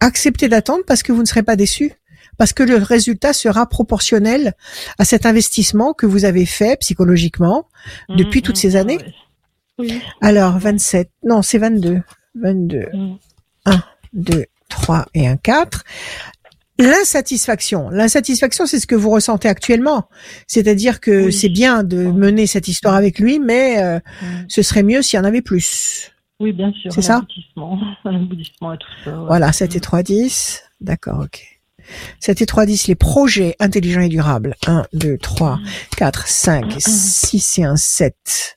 Acceptez d'attendre parce que vous ne serez pas déçus. Parce que le résultat sera proportionnel à cet investissement que vous avez fait psychologiquement depuis Hmm, toutes hmm, ces ah années. ouais. Oui. Alors, 27. Non, c'est 22. 22. Hmm. 2, 3 et un 4. L'insatisfaction. L'insatisfaction, c'est ce que vous ressentez actuellement. C'est-à-dire que Oui. c'est bien de mener cette histoire avec lui, mais euh, ce serait mieux s'il y en avait plus. Oui, bien sûr. C'est ça aboutissement. *laughs* Un aboutissement à tout ça. ouais. Voilà, 7 et Hmm. 3, 10. D'accord, ok. 7 et 3, 10, les projets intelligents et durables. 1, 2, 3, 4, 5, 6 et un 7.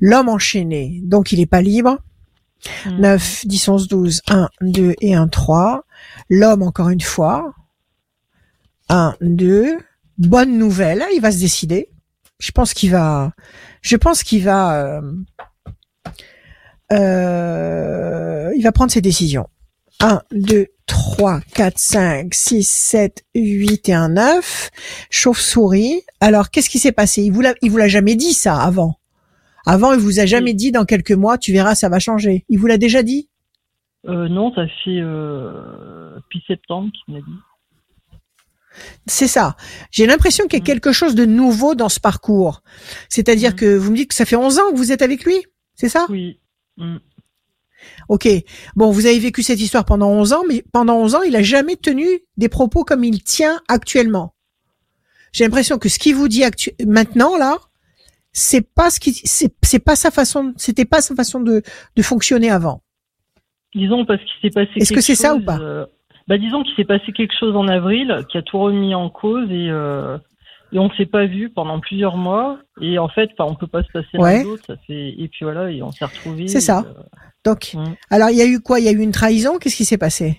L'homme enchaîné, donc il est pas libre. Hmm. 9, 10, 11, 12, 1, 2 et 1, 3. L'homme, encore une fois. 1, 2. Bonne nouvelle, il va se décider. Je pense qu'il va, je pense qu'il va, euh, euh, il va prendre ses décisions. 1, 2, 3, 4, 5, 6, 7, 8 et un 9. Chauve-souris. Alors, qu'est-ce qui s'est passé? Il vous l'a, il vous l'a jamais dit, ça, avant. Avant, il vous a jamais dit, dans quelques mois, tu verras, ça va changer. Il vous l'a déjà dit? Euh, non, ça fait euh, depuis septembre qu'il m'a dit. C'est ça. J'ai l'impression qu'il y a Mm. quelque chose de nouveau dans ce parcours. C'est-à-dire Mm. que vous me dites que ça fait 11 ans que vous êtes avec lui, c'est ça? Oui. Hmm. Ok. Bon, vous avez vécu cette histoire pendant 11 ans, mais pendant 11 ans, il a jamais tenu des propos comme il tient actuellement. J'ai l'impression que ce qu'il vous dit actu- maintenant là, c'est pas ce qui, c'est, pas sa façon, c'était pas sa façon de, de fonctionner avant. Disons parce qu'il s'est passé. Est-ce que c'est ça ou pas? euh, Bah disons qu'il s'est passé quelque chose en avril qui a tout remis en cause et euh, et on s'est pas vu pendant plusieurs mois et en fait, on peut pas se passer l'un Ouais. de l'autre. Fait et puis voilà et on s'est retrouvés. C'est ça. euh, Donc, Mm. alors il y a eu quoi? Il y a eu une trahison? Qu'est-ce qui s'est passé?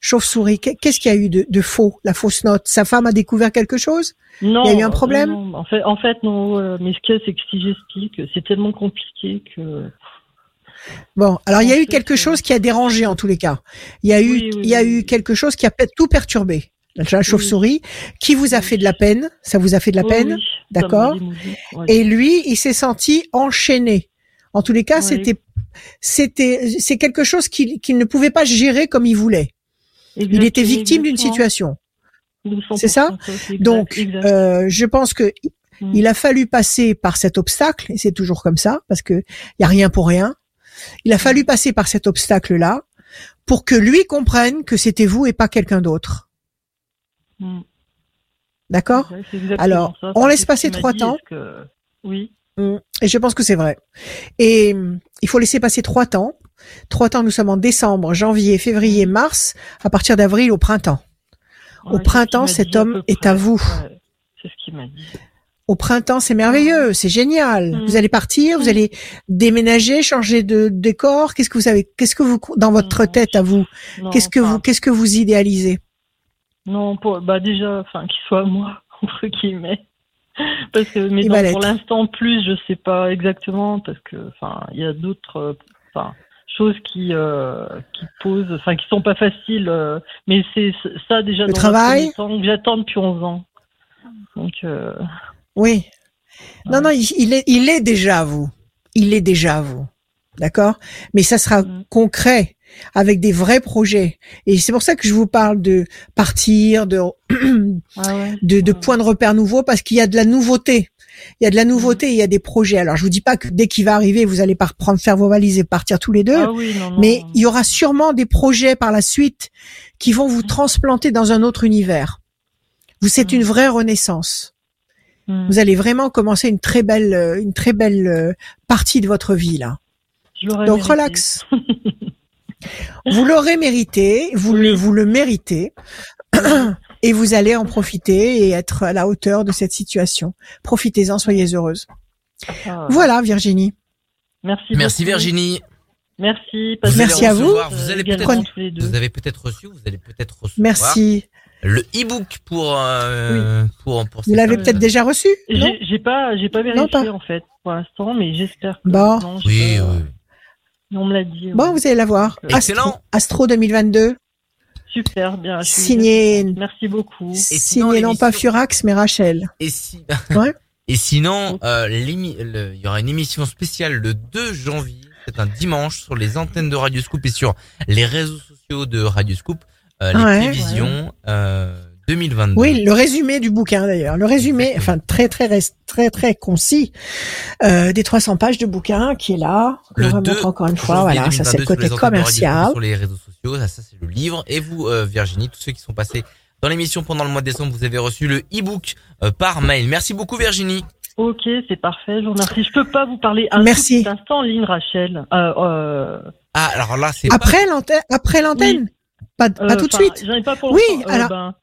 Chauve-souris. qu'est- Qu'est-ce qu'il y a eu de, de faux? La fausse note? Sa femme a découvert quelque chose? Non. Il y a eu un problème? non, non. En fait, en fait non. euh, mais ce qu'il y a, c'est que si j'explique, c'est tellement compliqué que. Bon, alors il y a eu quelque chose qui a dérangé en tous les cas. Il y a eu, Oui, oui, il y a eu quelque chose qui a tout perturbé. La chauve-souris, qui vous a fait de la peine, ça vous a fait de la Oh peine, d'accord. et lui, il s'est senti enchaîné. En tous les cas, c'était, c'était, c'est quelque chose qu'il qu'il ne pouvait pas gérer comme il voulait. Il était victime d'une situation. 200%, C'est ça? exact, Donc, euh, je pense que Mm. il a fallu passer par cet obstacle, et c'est toujours comme ça, parce que y a rien pour rien. Il a fallu passer par cet obstacle-là pour que lui comprenne que c'était vous et pas quelqu'un d'autre. Mm. D'accord? Ouais, Alors, ça. on laisse passer trois temps. que- Oui. Mm. Et je pense que c'est vrai. Et mm, il faut laisser passer trois temps. Trois temps, nous sommes en décembre, janvier, février, mars, à partir d'avril au printemps. Au Ouais, printemps, cet homme est près. à vous. Ouais, c'est ce qu'il m'a dit. Au printemps, c'est merveilleux, c'est génial. Mm. Vous allez partir, vous Mm. allez déménager, changer de décor. Qu'est-ce que vous avez Qu'est-ce que vous dans votre Non, tête à vous Qu'est-ce que enfin, vous Qu'est-ce que vous idéalisez? Non, pour, bah déjà, enfin, qu'il soit moi, *laughs* entre guillemets. Parce que, mais pour l'instant, plus, je sais pas exactement, parce que, enfin, il y a d'autres, enfin, choses qui, euh, qui posent, enfin, qui sont pas faciles, euh, mais c'est ça déjà Le dans travail premier temps que j'attends depuis 11 ans. Donc, euh, Oui. Non, non, il, il est, il est déjà à vous. Il est déjà à vous. D'accord? Mais ça sera Mm. concret, avec des vrais projets. Et c'est pour ça que je vous parle de partir, de, *clears throat* ah ouais. de, de Ouais. points de repère nouveaux, parce qu'il y a de la nouveauté. Il y a de la nouveauté, il y a des projets. Alors, je vous dis pas que dès qu'il va arriver, vous allez pas reprendre, faire vos valises et partir tous les deux. Ah oui, non, non, mais non. il y aura sûrement des projets par la suite qui vont vous transplanter dans un autre univers. Vous, c'est Mm. une vraie renaissance. Hmm. Vous allez vraiment commencer une très belle, euh, une très belle euh, partie de votre vie là. Donc mérité. relax. *laughs* vous l'aurez mérité, vous le, vous le méritez, *clears throat* et vous allez en profiter et être à la hauteur de cette situation. Profitez-en, soyez heureuse. Ah, Voilà, Virginie. Merci. Merci beaucoup. Virginie. Merci. Merci à vous. Vous allez peut-être vous avez peut-être reçu, vous allez peut-être recevoir Merci. Le e-book pour euh, pour pour Vous l'avez peut-être déjà reçu non J'ai j'ai pas, j'ai pas Non, vérifié pas. en fait pour l'instant, mais j'espère que. Bon. non, Oui, oui. On me l'a dit. Bon, ouais. vous allez la voir. Euh, Excellent. Astro, Astro 2022, Super, bien. signé, Merci beaucoup. sinon, signé non pas Furax, mais Rachel. Et si *laughs* Ouais. Et sinon, euh, l'émi- le- il y aura une émission spéciale le 2 janvier. C'est un dimanche sur les antennes de Radio Scoop et sur les réseaux sociaux de Radio Scoop. Euh, les Ouais, prévisions euh, 2022. Oui, le résumé du bouquin d'ailleurs, le résumé, enfin très très très très concis euh, des 300 pages de bouquin qui est là. Le On va 2 montrer encore une fois, voilà, ça c'est le 2022 sur côté commercial. Sur les réseaux sociaux, ça, ça c'est le livre. Et vous, euh, Virginie, tous ceux qui sont passés dans l'émission pendant le mois de décembre, vous avez reçu le e-book euh, par mail. Merci beaucoup Virginie. Ok, c'est parfait, je vous remercie. Je peux pas vous parler un Merci. petit instant en ligne, Rachel. Euh, euh, Ah, alors là, c'est Après l'antenne, après l'antenne, pas, pas euh, tout de suite. J'en ai pas pour Oui. Euh, alors- ben,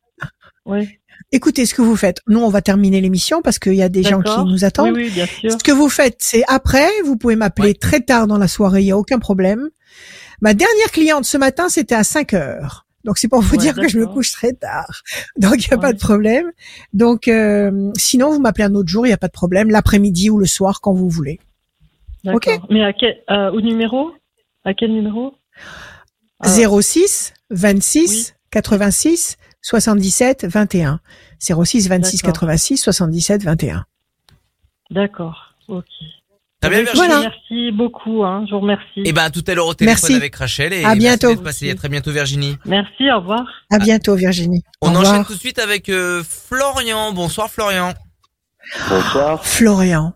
ouais, Écoutez ce que vous faites. Nous, on va terminer l'émission parce qu'il y a des gens qui nous attendent. Oui, oui, bien sûr. Ce que vous faites, c'est après, vous pouvez m'appeler Ouais. très tard dans la soirée, il n'y a aucun problème. Ma dernière cliente ce matin, c'était à 5 heures. Donc c'est pour vous Ouais, dire que je me couche très tard. Donc il n'y a Ouais. pas de problème. Donc euh, sinon, vous m'appelez un autre jour, il n'y a pas de problème, l'après-midi ou le soir quand vous voulez. D'accord. ok. Mais à quel, euh, au numéro? À quel numéro? Ah, 06 26 Oui. 86 77 21. 06 26 D'accord. 86 77 21. D'accord. Ok. Très bien Eh ben, Virginie. Voilà. Merci beaucoup. Hein, je vous remercie. Et ben à tout à l'heure au téléphone Merci. avec Rachel et À merci bientôt. passé. À très bientôt Virginie. Merci. Au revoir. À bientôt Virginie. On Au enchaîne revoir. tout de suite avec euh, Florian. Bonsoir Florian. Bonsoir. Florian.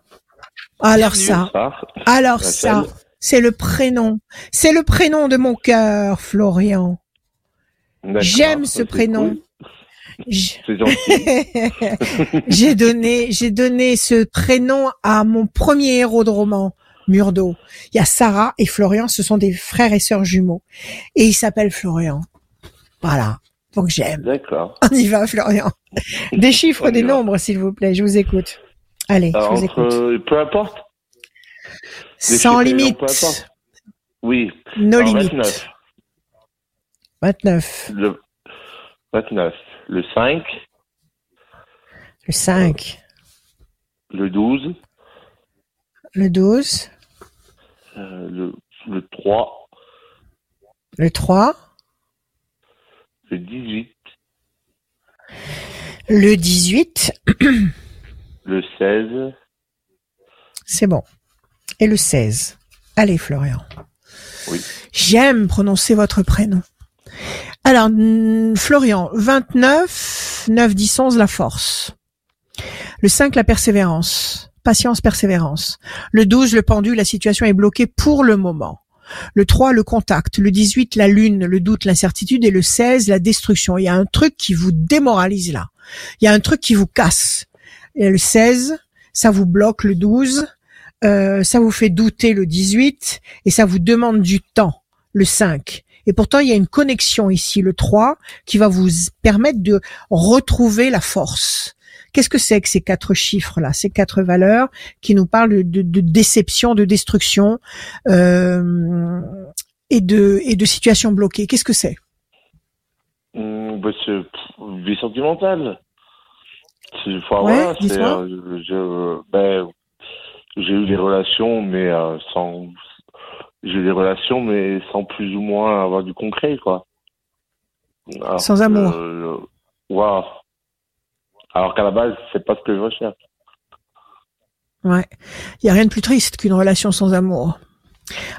Alors Bienvenue. ça, Bonsoir. alors Rachel. ça, c'est le prénom. C'est le prénom de mon cœur, Florian. J'aime ce prénom. cool. *laughs* *laughs* J'ai donné, j'ai donné ce prénom à mon premier héros de roman, Murdo. Il y a Sarah et Florian, ce sont des frères et sœurs jumeaux. Et il s'appelle Florian. Voilà. Donc j'aime. D'accord. *laughs* On y va, Florian. Des chiffres, des nombres, s'il vous plaît. Je vous écoute. Allez, Alors, je vous écoute. euh, peu importe. des Sans chiffres limite. nombres, peu importe. Oui. No Alors, limites. 29. 29. Le 29. Le 5. Le 5. Le 12. Le 12. euh, le, le 3. Le 3. Le 18. Le 18. *clears throat* Le 16. C'est bon. Et le 16. Allez, Florian. Oui. J'aime prononcer votre prénom. Alors, Florian, 29, 9, 10, 11, la force. Le 5, la persévérance. Patience, persévérance. Le 12, le pendu, la situation est bloquée pour le moment. Le 3, le contact. Le 18, la lune, le doute, l'incertitude. Et le 16, la destruction. Il y a un truc qui vous démoralise là. Il y a un truc qui vous casse. Le 16, ça vous bloque le 12, euh, ça vous fait douter le 18 et ça vous demande du temps le 5. Et pourtant, il y a une connexion ici, le 3, qui va vous permettre de retrouver la force. Qu'est-ce que c'est que ces quatre chiffres-là, ces quatre valeurs qui nous parlent de, de déception, de destruction euh, et de et de situation bloquée Qu'est-ce que c'est? Hum, bah, c'est vie sentimentale. C'est- Ouais, voilà, euh, ben, j'ai eu des relations, mais euh, sans. J'ai des relations, mais sans plus ou moins avoir du concret, quoi. Alors Sans amour. euh. Alors qu'à la base, c'est pas ce que je recherche. Ouais. Il y a rien de plus triste qu'une relation sans amour.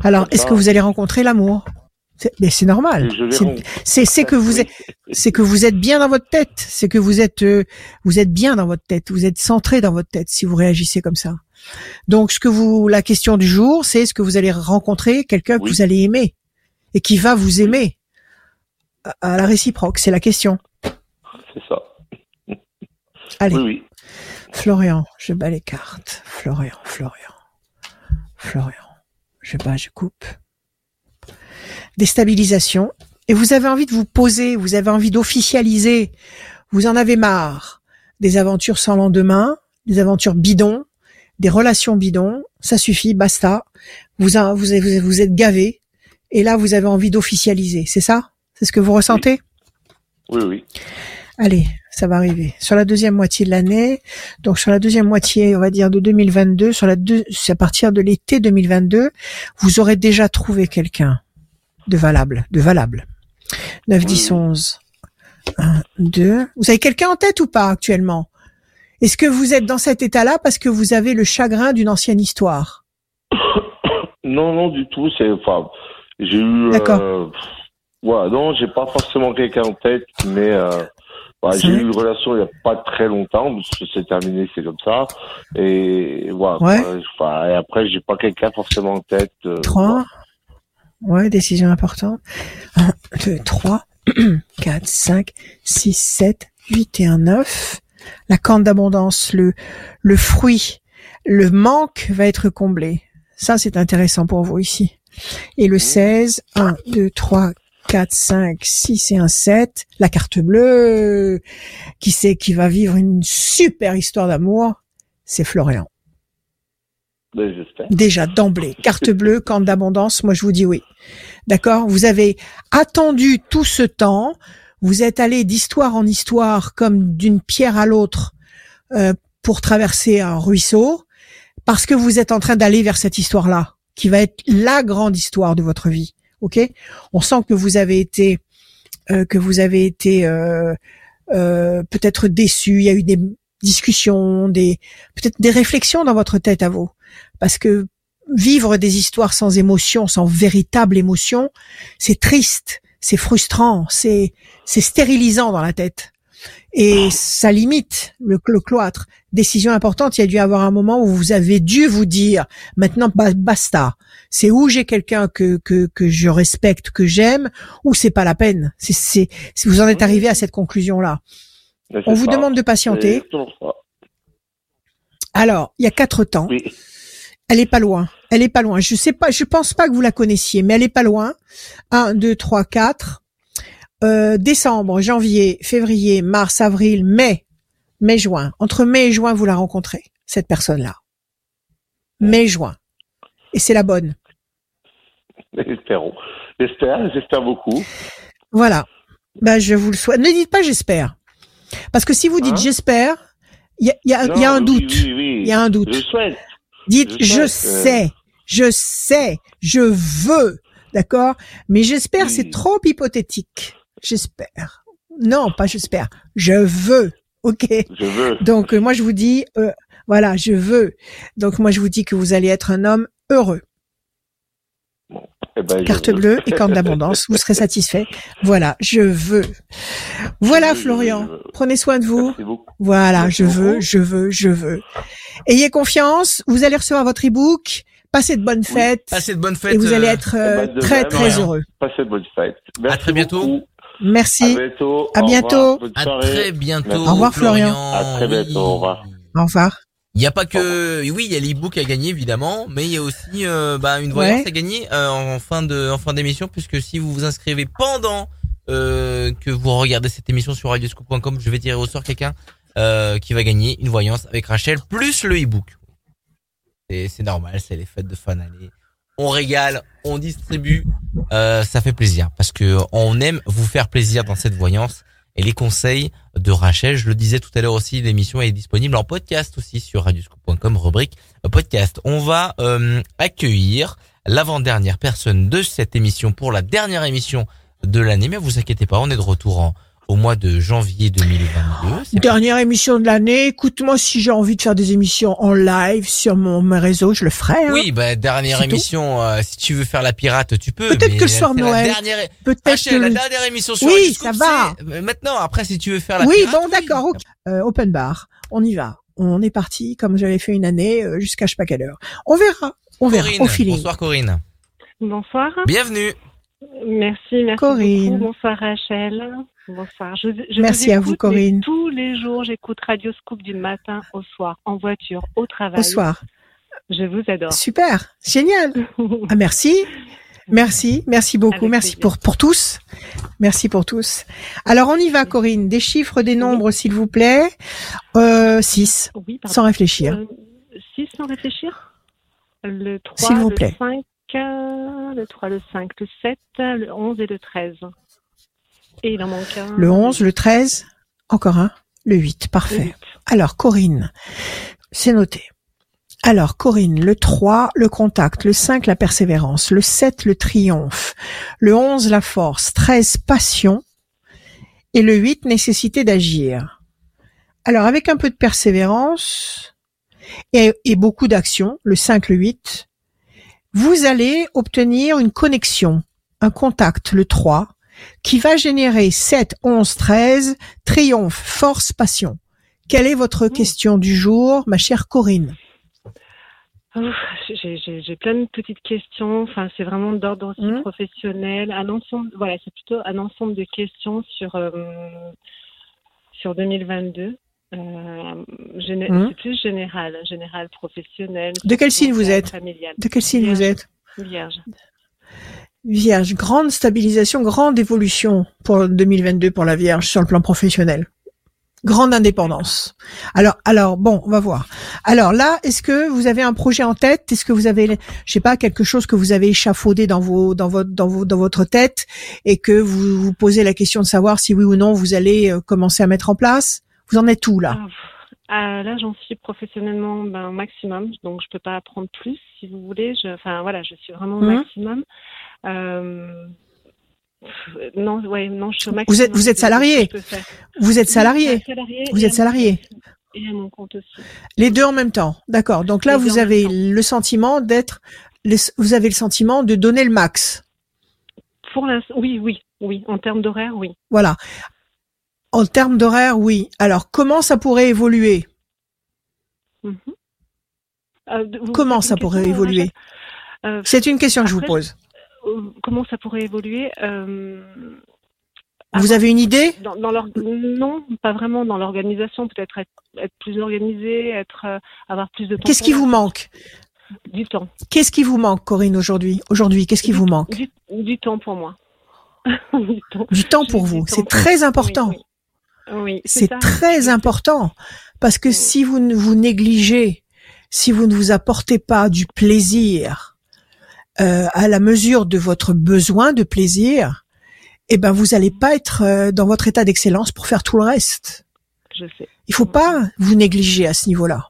Alors, est-ce que vous allez rencontrer l'amour? Mais c'est normal. C'est- que vous êtes c'est que vous êtes bien dans votre tête, c'est que vous êtes euh, vous êtes bien dans votre tête, vous êtes centré dans votre tête si vous réagissez comme ça. Donc ce que vous la question du jour, c'est est-ce que vous allez rencontrer quelqu'un que vous allez aimer et qui va vous aimer à, à la réciproque, c'est la question. C'est ça. Allez, Oui, oui. Florian, je bats les cartes. Florian, Florian. Florian. Je bats, je coupe. Déstabilisation. Et vous avez envie de vous poser, vous avez envie d'officialiser. Vous en avez marre des aventures sans lendemain, des aventures bidons, des relations bidons. Ça suffit, basta. Vous, vous, êtes gavé. Et là, vous avez envie d'officialiser. C'est ça? C'est ce que vous ressentez? Oui, oui. Allez, ça va arriver. Sur la deuxième moitié de l'année, donc sur la deuxième moitié, on va dire de 2022, sur la deux, à partir de l'été 2022, vous aurez déjà trouvé quelqu'un de valable, de valable. 9, Oui, 10, oui. 11. 1, 2. Vous avez quelqu'un en tête ou pas actuellement? Est-ce que vous êtes dans cet état-là parce que vous avez le chagrin d'une ancienne histoire? Non, non, du tout. C'est, enfin, j'ai eu. D'accord. Euh, voilà, non, j'ai pas forcément quelqu'un en tête, mais euh, j'ai eu une relation il y a pas très longtemps, parce que c'est terminé, c'est comme ça. Et voilà. Ouais. Enfin, et après, j'ai pas quelqu'un forcément en tête. euh, 3. Ouais, décision importante. 1, 2, 3, 4, 5, 6, 7, 8 et un 9. La corne d'abondance, le, le fruit, le manque va être comblé. Ça, c'est intéressant pour vous ici. Et le 16, 1, 2, 3, 4, 5, 6 et un 7. La carte bleue. Qui c'est qui va vivre une super histoire d'amour? C'est Florian. Ben. Déjà d'emblée, carte bleue, camp d'abondance, moi je vous dis oui. D'accord? Vous avez attendu tout ce temps, vous êtes allé d'histoire en histoire comme d'une pierre à l'autre euh, pour traverser un ruisseau, parce que vous êtes en train d'aller vers cette histoire-là, qui va être la grande histoire de votre vie. Ok? On sent que vous avez été, euh, que vous avez été euh, euh, peut-être déçu. Il y a eu des discussions, des peut-être des réflexions dans votre tête à vous parce que vivre des histoires sans émotion, sans véritable émotion, c'est triste, c'est frustrant, c'est c'est stérilisant dans la tête. Et ça limite le, le cloître. Décision importante, il y a dû y avoir un moment où vous avez dû vous dire, maintenant ba- basta. C'est où j'ai quelqu'un que, que, que je respecte, que j'aime, ou c'est pas la peine. C'est, c'est, si vous en êtes arrivé à cette conclusion-là. On vous ça. demande de patienter. Alors, il y a quatre temps. Oui. Elle est pas loin. Elle est pas loin. Je sais pas, je pense pas que vous la connaissiez, mais elle est pas loin. 1, 2, 3, 4. Euh, décembre, janvier, février, mars, avril, mai, mai, juin. Entre mai et juin, vous la rencontrez, cette personne-là. Mai, juin. Et c'est la bonne. Espérons. J'espère, j'espère beaucoup. Voilà. Ben, je vous le souhaite. Ne dites pas j'espère. Parce que si vous dites Hein? j'espère, il y a, il y a- il y a Non, un oui, doute. Oui, oui. Il y a un doute. Je souhaite. Dites Je sais, je sais, je veux, d'accord? Mais j'espère, c'est trop hypothétique. J'espère. Non, pas j'espère. Je veux. Ok? Je veux. Donc euh, moi je vous dis, euh, voilà, je veux. Donc moi je vous dis que vous allez être un homme heureux. Eh ben, Carte veux. bleue et corne d'abondance. Vous serez satisfait. Voilà, je veux. Voilà, Je Florian. veux. Prenez soin de vous. Merci beaucoup. Voilà, Merci je veux, je veux, je veux. Ayez confiance. Vous allez recevoir votre e-book. Passez de bonnes fêtes. Passez de bonnes fêtes. et vous allez euh, être euh, Eh ben, de très même, très rien. heureux. Passez de bonnes fêtes. Merci très bientôt. beaucoup. À Merci. bientôt. À Au bientôt. À très bientôt. Merci. Au revoir, Florian. À très bientôt, au revoir. Au revoir. Il n'y a pas que, oui, il y a l'e-book à gagner évidemment, mais il y a aussi euh, bah, une voyance Ouais. à gagner euh, en fin de en fin d'émission, puisque si vous vous inscrivez pendant euh, que vous regardez cette émission sur radioscoop.com, je vais tirer au sort quelqu'un euh, qui va gagner une voyance avec Rachel plus le e-book. C'est c'est normal, c'est les fêtes de fin d'année. On régale, on distribue, euh, ça fait plaisir parce que on aime vous faire plaisir dans cette voyance. Et les conseils de Rachel, je le disais tout à l'heure aussi, l'émission est disponible en podcast aussi sur radioscoop.com, rubrique euh, podcast. On va euh, accueillir l'avant-dernière personne de cette émission pour la dernière émission de l'année. Mais vous inquiétez pas, on est de retour en, au mois de janvier 2022. C'est Dernière émission de l'année. Écoute-moi, si j'ai envie de faire des émissions en live sur mon mes réseaux, je le ferai. hein. Oui, bah dernière émission. euh, si tu veux faire la pirate, tu peux. Peut-être que le soir Noël, dernière- Peut-être que la le- dernière émission sur Oui, ça va. euh, Maintenant, après, si tu veux faire la Oui, pirate, bon, d'accord. ok. Euh, open bar. On y va. On est parti, comme j'avais fait une année, jusqu'à je sais pas quelle heure. On verra. On verra. Corinne, Au feeling. bonsoir Corinne. Bonsoir. Bienvenue. Merci, merci Corinne. beaucoup. Bonsoir Rachel. Bonsoir. Je, je Merci à vous, Corinne. Tous les jours, j'écoute Radio Scoop du matin au soir, en voiture, au travail. Au soir. Je vous adore. Super. Génial. *laughs* Ah, merci. Merci. Merci beaucoup. Avec Merci plaisir. pour, pour tous. Merci pour tous. Alors, on y va, Corinne. Des chiffres, des nombres, s'il vous plaît. Euh, 6. Oui, pardon. Sans réfléchir. Euh, six sans réfléchir? Le 3, S'il vous le plaît. 5, euh, le 3, le 5, le 7, le 11 et le 13. Et il en manque un. Le 11, le 13. Encore un. Le 8. Le Parfait. 8. Alors, Corinne, c'est noté. Alors, Corinne, le 3, le contact, le 5, la persévérance, le 7, le triomphe, le 11, la force, 13, passion, et le 8, nécessité d'agir. Alors, avec un peu de persévérance et, et beaucoup d'action, le 5, le 8, vous allez obtenir une connexion, un contact, le 3, qui va générer 7, 11, 13, triomphe, force, passion. Quelle est votre question du jour, ma chère Corinne? Ouf, J'ai plein de petites questions. Enfin, c'est vraiment d'ordre aussi Mhm. professionnel. Un ensemble, voilà, c'est plutôt un ensemble de questions sur euh, sur 2022. Euh, géné- Mhm. C'est plus général, général professionnel. De quel signe vous êtes? Familial. De quel signe vous êtes? Vierge. Vierge, grande stabilisation, grande évolution pour 2022 pour la Vierge sur le plan professionnel. Grande indépendance. Alors, alors bon, on va voir. Alors là, est-ce que vous avez un projet en tête? Est-ce que vous avez, je sais pas, quelque chose que vous avez échafaudé dans vos, dans votre, dans vos, dans votre tête et que vous vous posez la question de savoir si oui ou non vous allez euh, commencer à mettre en place? Vous en êtes où là? Ah, là, j'en suis professionnellement ben, au maximum, donc je peux pas apprendre plus, si vous voulez. Je, enfin, voilà, je suis vraiment au Mhm. maximum. Euh, non, ouais, non, je suis au. Vous êtes- vous êtes salarié. Vous êtes salarié Vous êtes salarié compte. Et à mon compte aussi. Les deux en même temps, d'accord. Donc là, Les vous avez le sentiment d'être, vous avez le sentiment de donner le max. Pour l'instant, oui, oui, oui. En termes d'horaire, oui. Voilà. En termes d'horaire, oui. Alors, comment ça pourrait évoluer? Mhm. Euh, Comment ça pourrait évoluer? Euh, C'est une question que je vous pose. Euh, Comment ça pourrait évoluer euh, Vous avez une idée? dans, dans l'or- non, pas vraiment dans l'organisation, peut-être être, être plus organisé, être euh, avoir plus de temps. Qu'est-ce qui vous manque? Du temps. Qu'est-ce qui vous manque, Corinne, aujourd'hui? Aujourd'hui, qu'est-ce qui Du- vous manque? du, du temps pour moi. *laughs* du temps. Du temps J'ai pour vous. C'est très important. Oui, oui. Oui, C'est très important parce que si vous ne vous négligez, si vous ne vous apportez pas du plaisir euh, à la mesure de votre besoin de plaisir, eh ben vous allez pas être euh, dans votre état d'excellence pour faire tout le reste. Je sais. Il faut pas vous négliger à ce niveau-là.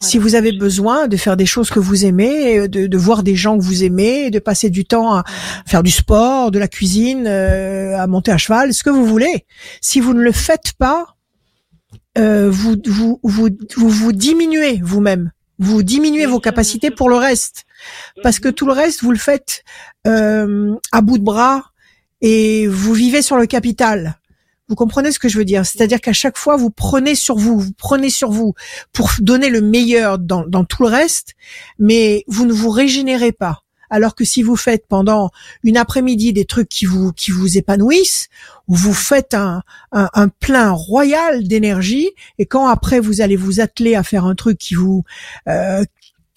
Si vous avez besoin de faire des choses que vous aimez, de, de voir des gens que vous aimez, de passer du temps à faire du sport, de la cuisine, euh, à monter à cheval, ce que vous voulez, si vous ne le faites pas, euh, vous, vous, vous, vous vous diminuez vous-même. Vous diminuez vos capacités pour le reste. Parce que Mhm. tout le reste, vous le faites euh, à bout de bras et vous vivez sur le capital. Vous comprenez ce que je veux dire? C'est-à-dire qu'à chaque fois, vous prenez sur vous, vous prenez sur vous pour donner le meilleur dans, dans tout le reste, mais vous ne vous régénérez pas. Alors que si vous faites pendant une après-midi des trucs qui vous qui vous épanouissent, ou vous faites un, un, un plein royal d'énergie, et quand après vous allez vous atteler à faire un truc qui vous euh,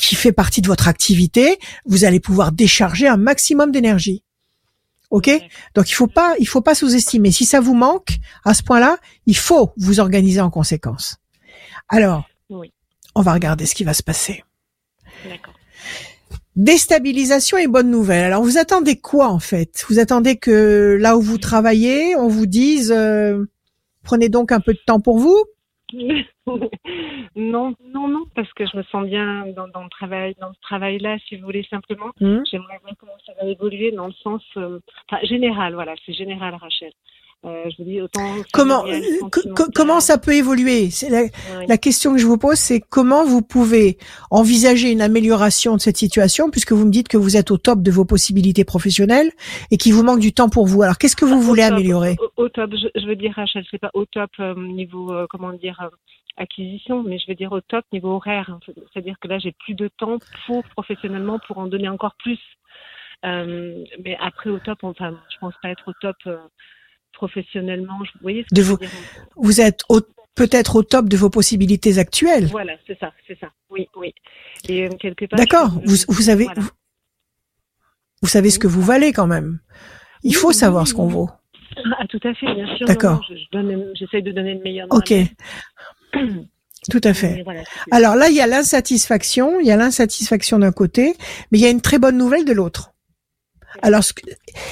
qui fait partie de votre activité, vous allez pouvoir décharger un maximum d'énergie. Ok? Donc il faut pas il faut pas sous-estimer. Si ça vous manque à ce point-là, il faut vous organiser en conséquence. Alors, Oui. on va regarder ce qui va se passer. D'accord. Déstabilisation et bonne nouvelle. Alors vous attendez quoi en fait? Vous attendez que là où vous travaillez, on vous dise euh, prenez donc un peu de temps pour vous? *laughs* non, non, non, parce que je me sens bien dans, dans le travail, dans ce travail-là, si vous voulez simplement. Hmm J'aimerais voir comment ça va évoluer dans le sens, euh, enfin, général, voilà, c'est général, Rachel. Euh, je vous dis autant. Comment euh, comment ça peut évoluer? C'est la, Oui. la question que je vous pose, c'est comment vous pouvez envisager une amélioration de cette situation, puisque vous me dites que vous êtes au top de vos possibilités professionnelles et qu'il vous manque du temps pour vous. Alors qu'est-ce que vous voulez top, améliorer? au, au top, je, je veux dire, Rachel, c'est pas au top euh, niveau, euh, comment dire, acquisition, mais je veux dire au top niveau horaire. C'est-à-dire que là, j'ai plus de temps pour professionnellement pour en donner encore plus. Euh, mais après au top, enfin, je pense pas être au top euh, professionnellement. Je- Vous voyez ce que je veux dire Vous êtes au- peut-être au top de vos possibilités actuelles. Voilà, c'est ça, c'est ça. Oui, oui. Et euh, quelque part. D'accord. Vous, vous savez, voilà. vous, vous savez ce que vous valez quand même. Il Oui, faut oui, savoir ce qu'on vaut. Ah, tout à fait, bien sûr. D'accord. Non, non, je- je donne- J'essaye de donner le meilleur. Ok. Tout à fait. Voilà, Alors là, il y a l'insatisfaction, il y a l'insatisfaction d'un côté, mais il y a une très bonne nouvelle de l'autre. Alors,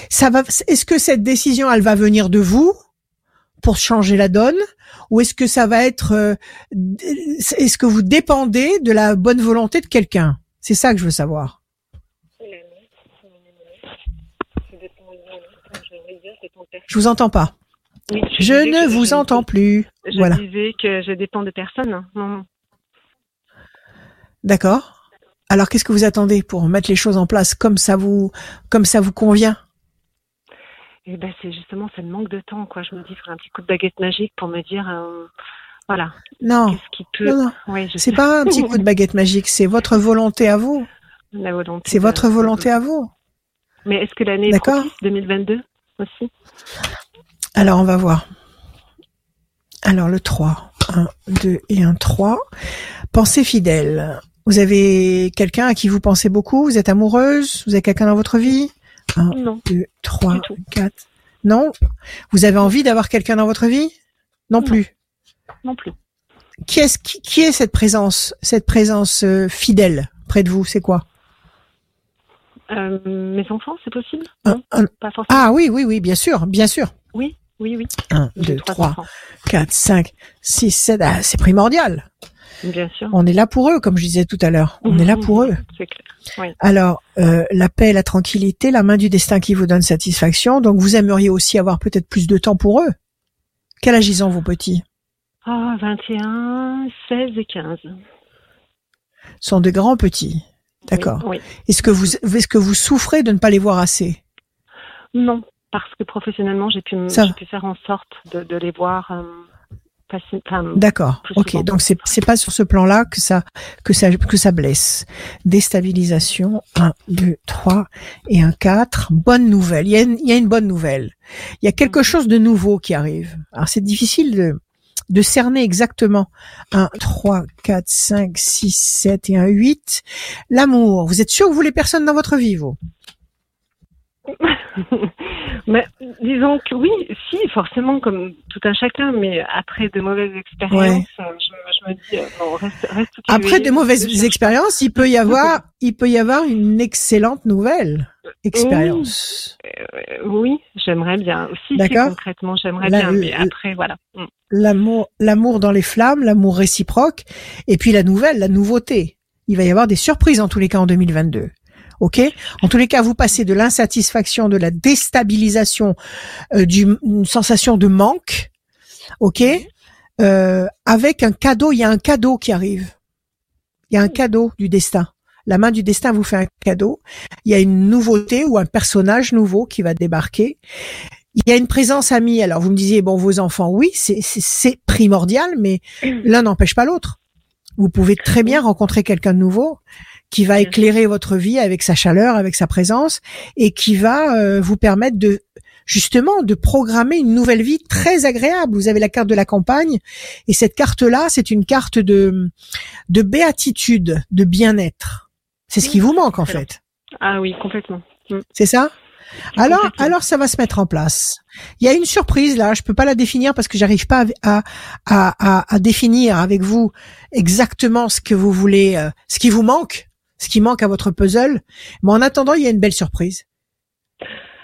ça va, est-ce que cette décision, elle va venir de vous pour changer la donne, ou est-ce que ça va être, euh, est-ce que vous dépendez de la bonne volonté de quelqu'un? C'est ça que je veux savoir. Je vous entends pas. Oui, Je ne vous je- entends plus. Je Voilà. disais que je dépends de personne. D'accord. Alors, qu'est-ce que vous attendez pour mettre les choses en place comme ça vous, comme ça vous convient? Et ben c'est justement c'est le manque de temps quoi. Je me dis faire un petit coup de baguette magique pour me dire euh, voilà Non. qu'est-ce qui peut. Non, non. Oui, je C'est pas un petit coup de baguette magique, c'est votre volonté à vous. La volonté. C'est votre volonté à vous. Mais est-ce que l'année est D'accord. propice 2022 aussi? Alors, on va voir. Alors, le 3. 1, 2 et un 3. Pensée fidèle. Vous avez quelqu'un à qui vous pensez beaucoup? Vous êtes amoureuse? Vous avez quelqu'un dans votre vie? 1, Non. 2, 3, Du tout. 4. Non? Vous avez envie d'avoir quelqu'un dans votre vie? Non Non. plus. Non plus. Qui est, qui, qui est cette présence, cette présence euh, fidèle près de vous? C'est quoi? Euh, mes enfants, c'est possible? Un- Non, un- pas forcément. Ah oui, oui, oui, bien sûr, bien sûr. Oui, oui, oui. 1, J'ai 2, trois 3, enfants. 4, 5, 6, 7. Ah, c'est primordial. Bien sûr. On est là pour eux, comme je disais tout à l'heure. On est là pour eux. C'est clair. Oui. Alors, euh, la paix, la tranquillité, la main du destin qui vous donne satisfaction. Donc, vous aimeriez aussi avoir peut-être plus de temps pour eux. Quel âge ils ont, vos petits? Ah, 21, 16 et 15. Ce sont de grands petits. D'accord. Oui, oui. Est-ce que vous, est-ce que vous souffrez de ne pas les voir assez? Non, parce que professionnellement, j'ai pu, pu faire en sorte de, de les voir euh, D'accord. Ok. Donc c'est c'est pas sur ce plan-là que ça que ça que ça blesse. Déstabilisation. 1, 2, 3 et un 4. Bonne nouvelle. Il y a une, il y a une bonne nouvelle. Il y a quelque chose de nouveau qui arrive. Alors c'est difficile de de cerner exactement 1, 3, 4, 5, 6, 7 et un 8. L'amour. Vous êtes sûr que vous voulez personne dans votre vie, vous? *laughs* mais disons que oui, si, forcément, comme tout un chacun, mais après de mauvaises expériences, euh, je, je me dis, euh, non, reste, reste tu Après de mauvaises expériences, il peut y avoir, il peut y avoir une excellente nouvelle expérience. pas. Euh, oui, j'aimerais bien. aussi si, D'accord. concrètement, j'aimerais bien, mais après, voilà. Mm. L'amour, l'amour dans les flammes, l'amour réciproque, et puis la nouvelle, la nouveauté. Il va y avoir des surprises en tous les cas en 2022. Ok En tous les cas, vous passez de l'insatisfaction, de la déstabilisation, euh, d'une sensation de manque, ok euh, Avec un cadeau, il y a un cadeau qui arrive. Il y a un cadeau du destin. La main du destin vous fait un cadeau. Il y a une nouveauté ou un personnage nouveau qui va débarquer. Il y a une présence amie. Alors vous me disiez bon vos enfants, oui, c'est primordial, mais *clears throat* l'un n'empêche pas l'autre. Vous pouvez très bien rencontrer quelqu'un de nouveau qui va éclairer votre vie avec sa chaleur, avec sa présence, et qui va euh, vous permettre de justement de programmer une nouvelle vie très agréable. Vous avez la carte de la campagne, et cette carte-là, c'est une carte de de béatitude, de bien-être. C'est ce qui vous manque en fait. Ah oui, complètement. Mm. C'est ça? Alors, alors ça va se mettre en place. Il y a une surprise là, je peux pas la définir parce que j'arrive pas à, à, à, à définir avec vous exactement ce que vous voulez, euh, ce qui vous manque, ce qui manque à votre puzzle. Mais en attendant, il y a une belle surprise.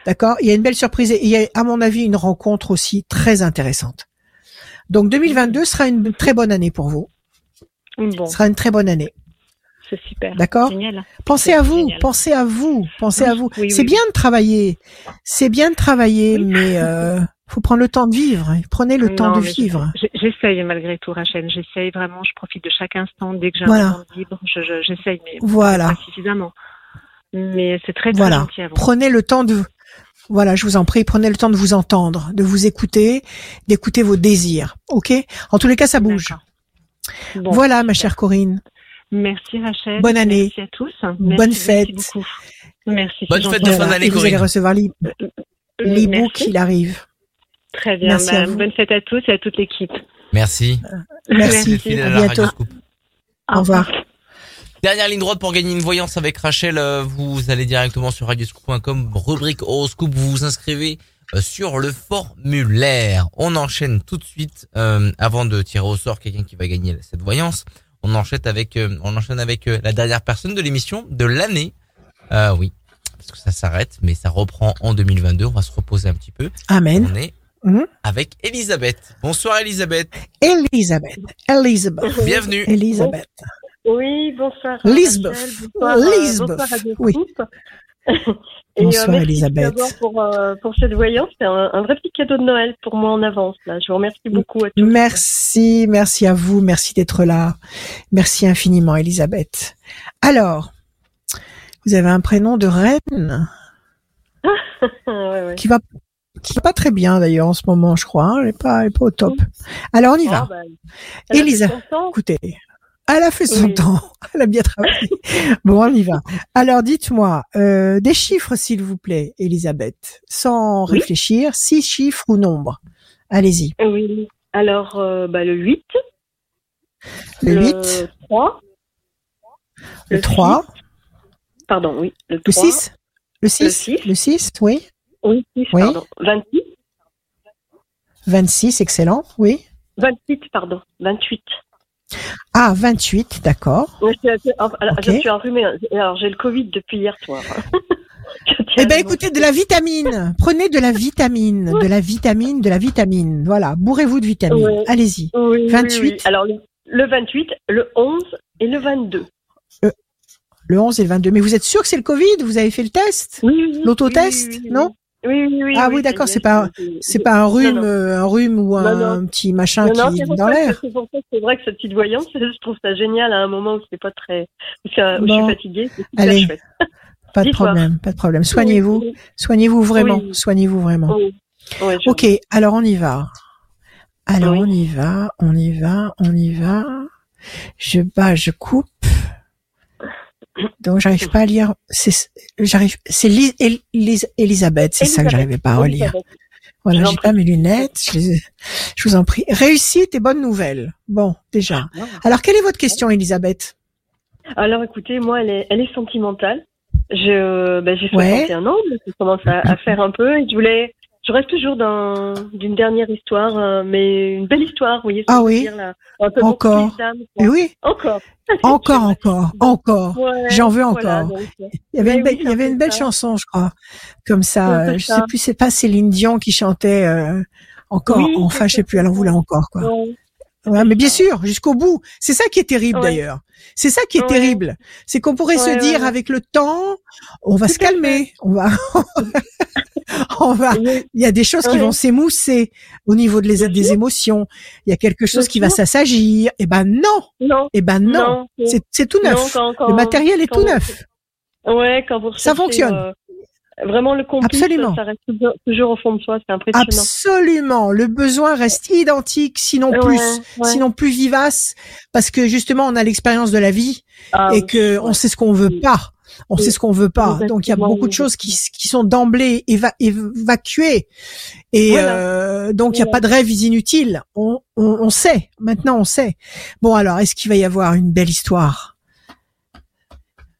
D'accord? Il y a une belle surprise et il y a, à mon avis, une rencontre aussi très intéressante. Donc 2022 sera une très bonne année pour vous. Bon, sera une très bonne année. c'est super. D'accord? Pensez à vous, pensez à vous, pensez à vous. c'est oui, bien de travailler, c'est bien de travailler, Oui. mais euh, faut prendre le temps de vivre. Prenez le temps de vivre. J'essaye malgré tout, Rachel. J'essaye vraiment. Je profite de chaque instant. Dès que j'ai Voilà. un moment de libre, je- je- j'essaye, mais Voilà, pas suffisamment. Mais c'est très, très voilà. gentil à vous. Prenez le temps de, voilà, je vous en prie, prenez le temps de vous entendre, de vous écouter, d'écouter vos désirs. Ok? En tous les cas, ça bouge. Bon, voilà, ma chère Corinne. Merci Rachel. Bonne année. Merci à tous. Bonne fête. Merci beaucoup. Merci. Bonne fête de fin d'année, Et vous allez Corinne. recevoir l'e- Euh, l'e-book, merci. il arrive. Très bien. Merci à vous. bonne fête à tous et à toute l'équipe. Merci. Merci. Êtes fidèle À bientôt. Au revoir. Dernière ligne droite pour gagner une voyance avec Rachel. euh, Vous allez directement sur radioscoop.com, rubrique horoscope, vous vous inscrivez euh, sur le formulaire. On enchaîne tout de suite, euh, avant de tirer au sort quelqu'un qui va gagner cette voyance. On enchaîne avec, euh, on enchaîne avec euh, la dernière personne de l'émission de l'année. Euh, oui, parce que ça s'arrête, mais ça reprend en 2022. On va se reposer un petit peu. Amen. On est Mhm. avec Elisabeth. Bonsoir Elisabeth. Elisabeth. Elisabeth. Bienvenue. Elisabeth. Oui, bonsoir. Lisbeth. Bonsoir, euh, Lisbeth. bonsoir Radio Oui. *laughs* Euh, Bonsoir, merci Elisabeth. d'abord pour, euh, pour cette voyance. C'est un, un vrai petit cadeau de Noël pour moi en avance. Là. Je vous remercie beaucoup à tous. Merci, merci à vous, merci d'être là. Merci infiniment, Elisabeth. Alors, vous avez un prénom de reine *laughs* Ouais, ouais. qui va qui va pas très bien d'ailleurs en ce moment, je crois. hein. Elle est pas, elle est pas au top. Alors on y va. Ah, bah, Elisa, écoutez, elle a fait son Oui. temps. *laughs* Elle a bien travaillé. bon, on y va. Alors dites-moi euh, des chiffres, s'il vous plaît, Elisabeth, sans Oui. réfléchir. Six chiffres ou nombres. Allez-y. Oui. Alors, euh, bah, le 8. Le 8, 3. le 3, Pardon, oui. Le, le 3, 6, le 6, six. le 6, oui. Oui, 6, Oui. pardon. 26. 26, excellent, oui. 28, pardon. 28. Ah, 28, d'accord. Je suis, je enrhumée. Alors, j'ai le Covid depuis hier soir. *laughs* Tiens Eh vous- écoutez, de la vitamine. Prenez de la vitamine, de la vitamine, de la vitamine. Voilà, bourrez-vous de vitamine. Allez-y. Oui, oui, 28. oui. Alors, le, le 28, le 11 et le 22. Le 11 et le 22. Mais vous êtes sûr que c'est le Covid? Vous avez fait le test? L'autotest, non? Oui, oui, oui. Ah oui, d'accord, c'est pas- C'est pas un rhume, euh, un rhume ou un, Non, petit machin qui c'est est dans l'air? C'est vrai que cette petite voyance, *laughs* je trouve ça génial à un moment où c'est pas très, où, je suis fatiguée. Allez. chouette. *laughs* Pas de problème, pas de problème. Soignez-vous, soignez-vous vraiment, soignez-vous vraiment. Ouais, Ok, alors on y va. Alors on y va, on y va, on y va. Je bats, je coupe. Donc j'arrive pas à lire. C'est j'arrive. C'est Lis- El- Lis- Elisabeth, c'est ça que j'arrivais pas à relire. Elisabeth. Voilà, j'ai pas mes lunettes. Je, les je vous en prie. Réussite et bonne nouvelle. Bon, déjà. Alors quelle est votre question, Elisabeth Alors écoutez, moi, elle est, elle est sentimentale. Je, ben, j'ai Ouais. 61 ans, donc je commence à, à faire un peu et je voulais, je reste toujours dans d'une dernière histoire, euh, mais une belle histoire, vous voyez ce que Ah je veux oui. dire, là. Un peu mon Encore. quoi. oui, Encore. *laughs* encore, encore, encore. Ouais, J'en veux voilà, encore. donc, euh, Il y avait une belle, oui, il y avait c'est une belle ça. chanson, je crois, comme ça. Je ça. sais plus, c'est pas Céline Dion qui chantait euh, encore, Oui, enfin, je sais plus, elle en voulait encore, quoi. ouais. Ouais, mais bien sûr, jusqu'au bout. C'est ça qui est terrible Ouais. d'ailleurs. C'est ça qui est Ouais. terrible. C'est qu'on pourrait se dire avec le temps, on va Tout se calmer, on va, *laughs* on va. Il y a des choses qui vont s'émousser au niveau de les, des émotions. Il y a quelque chose qui va s'assagir. Eh ben non, Non, eh ben non. non, C'est tout neuf. non, quand- quand- le matériel est tout neuf. Ouais, quand vous Ça fonctionne. euh, vraiment le complice, Absolument. ça reste toujours, toujours au fond de soi, c'est impressionnant. Absolument. Le besoin reste identique, sinon Ouais, plus, ouais. sinon plus vivace, parce que justement on a l'expérience de la vie Ah et que on sait ce qu'on veut pas. On Oui. sait ce qu'on veut pas. Donc il y a beaucoup de choses qui, qui sont d'emblée éva- évacuées. Et Voilà. euh, donc il y a Voilà. pas de rêves inutiles. On, on, on sait. Maintenant on sait. Bon alors, est-ce qu'il va y avoir une belle histoire?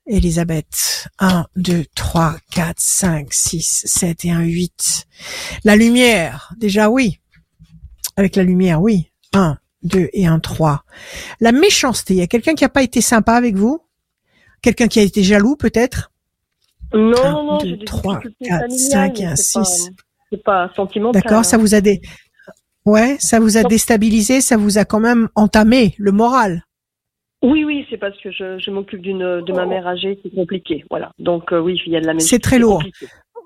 Elisabeth. 1, 2, 3, 4, 5, 6, 7 et 1, 8. La lumière, déjà oui. Avec la lumière, oui. 1, 2 et 1, 3. La méchanceté, il y a quelqu'un qui a pas été sympa avec vous? Quelqu'un qui a été jaloux peut-être? Non, Un, non, non, deux, j'ai des trois, difficultés quatre, familiales, cinq et mais un, c'est pas- six. C'est pas sentimental. D'accord, ça hein. vous a dé... Ouais, ça vous a déstabilisé, ça vous a quand même entamé le moral. Oui, oui, c'est parce que je, je m'occupe d'une de ma mère âgée, c'est compliqué, voilà. Donc euh, oui, il y a de la même. C'est très lourd. compliqué.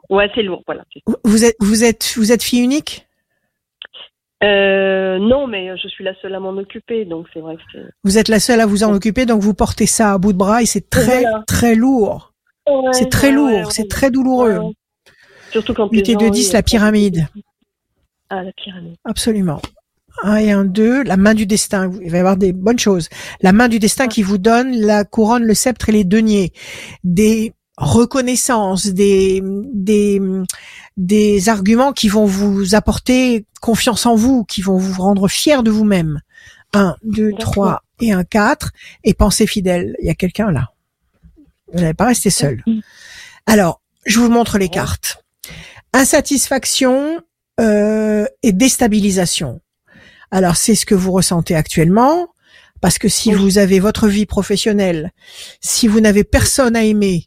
Ouais, c'est lourd, voilà. Vous êtes vous êtes vous êtes fille unique? Euh, non, mais je suis la seule à m'en occuper, donc c'est vrai que. Vous êtes la seule à vous en occuper, donc vous portez ça à bout de bras et c'est très Voilà. très lourd. Ouais, c'est très ouais, lourd, ouais, c'est très douloureux. Surtout quand 8 les et gens, 2, oui, 10, la pyramide. Ah, la pyramide. Absolument. Un et un deux, la main du destin. Il va y avoir des bonnes choses. La main du destin qui vous donne la couronne, le sceptre et les deniers. Des reconnaissances, des, des, des arguments qui vont vous apporter confiance en vous, qui vont vous rendre fier de vous-même. Un, deux, trois et un quatre. Et pensez fidèle. Il y a quelqu'un là. Vous n'allez pas rester seul. Alors, je vous montre les cartes. Insatisfaction euh, et déstabilisation. Alors, c'est ce que vous ressentez actuellement, parce que si Oui. vous avez votre vie professionnelle, si vous n'avez personne à aimer,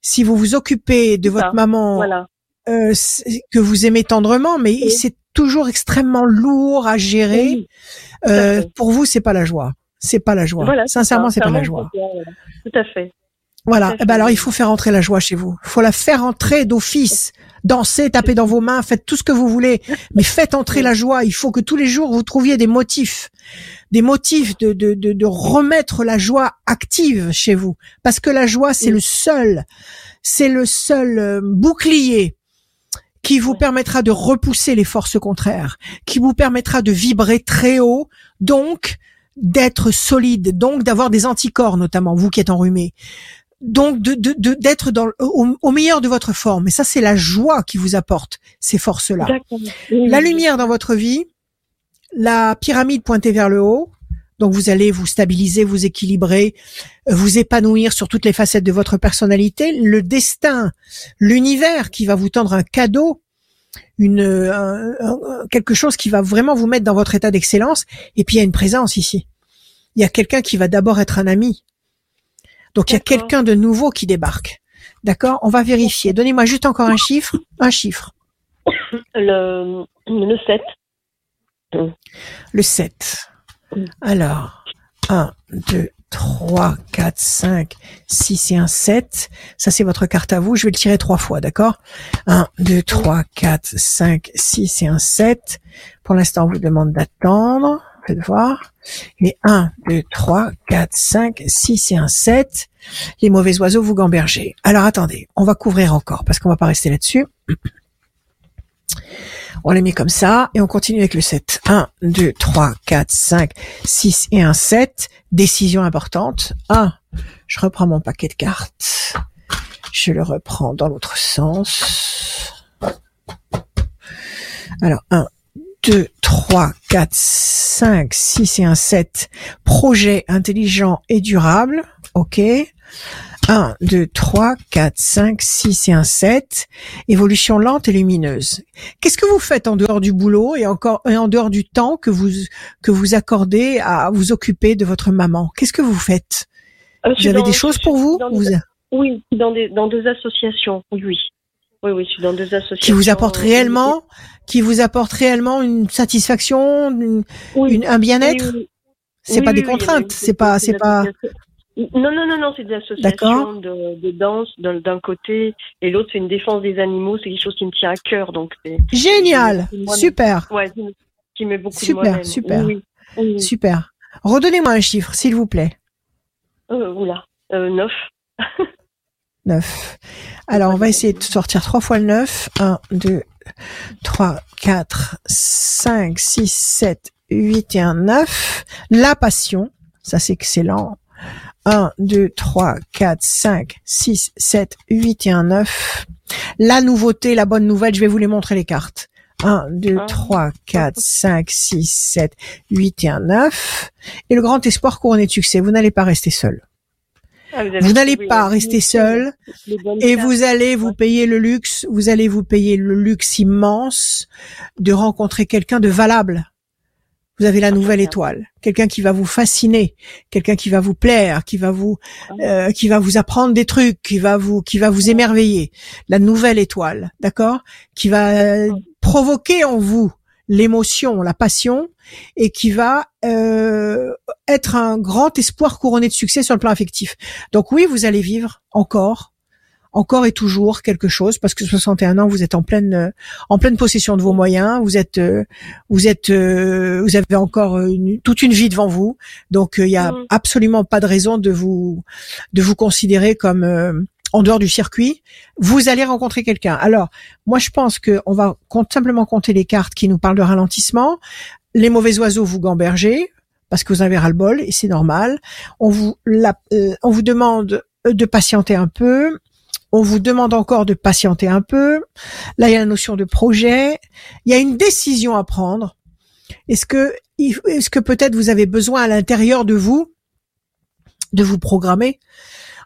si vous vous occupez de votre ça. maman, Voilà. euh, que vous aimez tendrement, mais Oui. c'est toujours extrêmement lourd à gérer. Oui, tout à Euh, pour vous, c'est pas la joie. C'est pas la joie. Voilà, Sincèrement, c'est pas la joie. voilà. Tout à fait. Voilà. Eh ben alors il faut faire entrer la joie chez vous. Il faut la faire entrer d'office. Dansez, tapez dans vos mains, faites tout ce que vous voulez, mais faites entrer la joie. Il faut que tous les jours vous trouviez des motifs, des motifs de de de, de remettre la joie active chez vous, parce que la joie c'est le seul, c'est le seul euh, bouclier qui vous permettra de repousser les forces contraires, qui vous permettra de vibrer très haut, donc d'être solide, donc d'avoir des anticorps notamment, vous qui êtes enrhumé, donc de d'être dans au, meilleur de votre forme. Et ça, c'est la joie qui vous apporte ces forces-là. La lumière dans votre vie, la pyramide pointée vers le haut. Donc vous allez vous stabiliser, vous équilibrer, vous épanouir sur toutes les facettes de votre personnalité. Le destin, l'univers qui va vous tendre un cadeau, une quelque chose qui va vraiment vous mettre dans votre état d'excellence. Et puis il y a une présence ici. Il y a quelqu'un qui va d'abord être un ami, donc il y a quelqu'un de nouveau qui débarque. D'accord? On va vérifier. Donnez-moi juste encore un chiffre. Un chiffre. *coughs* Le, le 7. Le 7. Alors, 1, 2, 3, 4, 5, 6 et un 7. Ça, c'est votre carte à vous. Je vais le tirer trois fois, d'accord? 1, 2, 3, 4, 5, 6 et un 7. Pour l'instant, on vous demande d'attendre. Faites voir. Et 1, 2, 3, 4, 5, 6 et un 7. Les mauvais oiseaux vous gambergez. Alors attendez, on va couvrir encore parce qu'on va pas rester là-dessus. On les met comme ça et on continue avec le 7. 1, 2, 3, 4, 5, 6 et un 7. Décision importante. 1. Je reprends mon paquet de cartes. Je le reprends dans l'autre sens. Alors 1, 2, 3, 4, 5, 6 et un 7. Projet intelligent et durable. OK. 1, 2, 3, 4, 5, 6 et un 7. Évolution lente et lumineuse. Qu'est-ce que vous faites en dehors du boulot et encore et en dehors du temps que vous que vous accordez à vous occuper de votre maman? Qu'est-ce que vous faites? Euh, Vous avez des choses pour vous, Oui, dans, des, dans deux associations, oui. Oui, oui, je suis dans deux associations. Qui vous apportent réellement, qui vous apportent réellement une satisfaction, un bien-être. C'est pas des contraintes, c'est pas, c'est pas. Non, non, non, non, c'est des associations de, de, danse d'un côté et l'autre c'est une défense des animaux, c'est quelque chose qui me tient à cœur. donc Génial, super. Ouais, qui met beaucoup super, de super, super, super. Redonnez-moi un chiffre, s'il vous plaît. Euh, oula, euh, 9. *laughs* 9. Alors, on va essayer de sortir trois fois le 9. 1, 2, 3, 4, 5, 6, 7, 8 et un 9. La passion, ça c'est excellent. 1, 2, 3, 4, 5, 6, 7, 8 et un 9. La nouveauté, la bonne nouvelle, je vais vous les montrer les cartes. 1, 2, 3, 4, 5, 6, 7, 8 et un 9. Et le grand espoir couronné de succès, vous n'allez pas rester seul. Ah, vous n'allez pas rester seul et vous allez vous payer le luxe, vous allez vous payer le luxe immense de rencontrer quelqu'un de valable. Vous avez la nouvelle étoile, quelqu'un qui va vous fasciner, quelqu'un qui va vous plaire, qui va vous ah. euh, qui va vous apprendre des trucs, qui va vous qui va vous émerveiller. La nouvelle étoile, d'accord, qui va euh, provoquer en vous l'émotion, la passion, et qui va euh, être un grand espoir couronné de succès sur le plan affectif. Donc oui, vous allez vivre encore, encore et toujours quelque chose, parce que 61 ans, vous êtes en pleine, en pleine possession de vos moyens, vous êtes, euh, vous êtes, euh, vous avez encore toute une vie devant vous, donc il n'y a mmh. absolument pas de raison de vous, de vous considérer comme en dehors du circuit, vous allez rencontrer quelqu'un. Alors, moi, je pense qu'on va simplement compter les cartes qui nous parlent de ralentissement. Les mauvais oiseaux vous gambergez parce que vous avez ras-le-bol et c'est normal. On vous, euh, on vous demande de patienter un peu. On vous demande encore de patienter un peu. Là, il y a la notion de projet. Il y a une décision à prendre. Est-ce que, est-ce que peut-être vous avez besoin à l'intérieur de vous de vous programmer?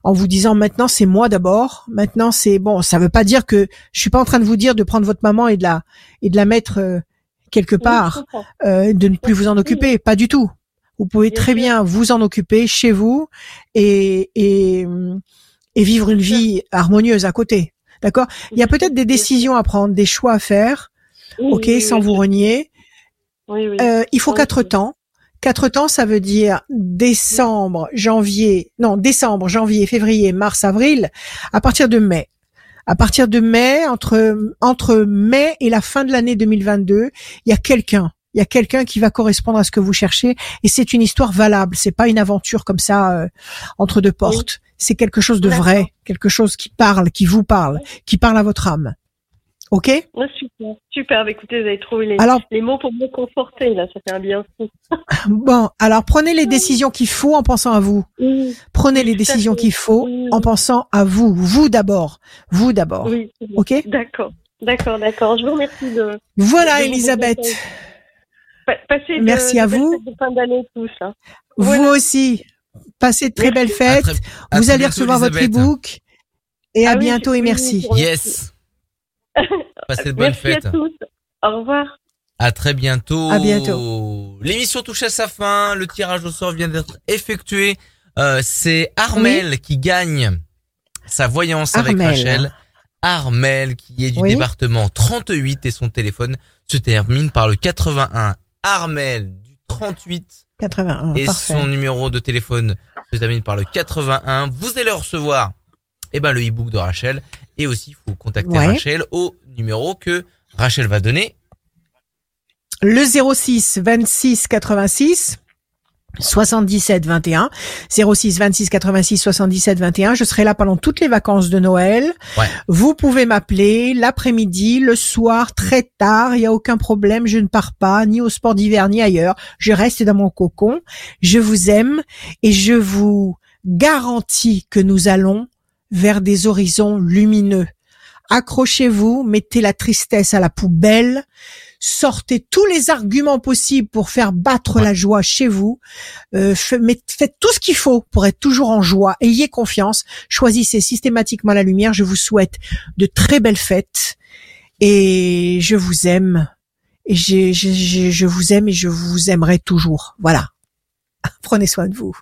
En vous disant maintenant c'est moi d'abord. Maintenant c'est bon. Ça veut pas dire que je suis pas en train de vous dire de prendre votre maman et de la et de la mettre euh, quelque part, euh, de ne plus vous en occuper. Pas du tout. Vous pouvez très bien vous en occuper chez vous et et, et vivre une vie harmonieuse à côté. D'accord? Il y a peut-être des décisions à prendre, des choix à faire. ok, sans vous renier. Euh, il faut quatre temps Quatre temps, ça veut dire décembre, janvier, non, décembre, janvier, février, mars, avril, à partir de mai. À partir de mai, entre, entre mai et la fin de l'année 2022, il y a quelqu'un. Il y a quelqu'un qui va correspondre à ce que vous cherchez et c'est une histoire valable. C'est pas une aventure comme ça euh, entre deux portes. C'est quelque chose de vrai, quelque chose qui parle, qui vous parle, qui parle à votre âme. Ok Super, super. Bah, écoutez, vous avez trouvé les, alors, les mots pour me conforter, là, ça fait un bien fou. *laughs* bon, alors prenez les décisions qu'il faut en pensant à vous. Prenez les décisions qu'il faut en pensant à vous. Vous d'abord. Vous d'abord. Oui, ok D'accord, d'accord, d'accord. Je vous remercie de... Voilà, Elisabeth. Passez Merci de, à vous. De fin d'année tous. Hein. Vous aussi. Passez de très belles fêtes. vous allez recevoir votre e-book. Et à ah bientôt et merci. Yes. *laughs* Passez de bonnes fêtes. À tous. Au revoir. À très bientôt. À bientôt. L'émission touche à sa fin. Le tirage au sort vient d'être effectué. Euh, c'est Armel qui gagne sa voyance avec Rachel. Armel qui est du département 38 et son téléphone se termine par le 81. Armel du 38 81, et son numéro de téléphone se termine par le 81. Vous allez recevoir eh ben, le e-book de Rachel et aussi, il faut contacter Rachel au numéro que Rachel va donner. Le 06 26 86 77 21 06 26 86 77 21 je serai là pendant toutes les vacances de Noël. Vous pouvez m'appeler l'après-midi le soir très tard. Il y a aucun problème. Je ne pars pas ni au sport d'hiver ni ailleurs. Je reste dans mon cocon. Je vous aime et je vous garantis que nous allons vers des horizons lumineux. Accrochez-vous, mettez la tristesse à la poubelle, sortez tous les arguments possibles pour faire battre la joie chez vous, euh, faites tout ce qu'il faut pour être toujours en joie, ayez confiance, choisissez systématiquement la lumière, je vous souhaite de très belles fêtes et je vous aime et je, je vous aime et je vous aimerai toujours. Voilà. *laughs* Prenez soin de vous.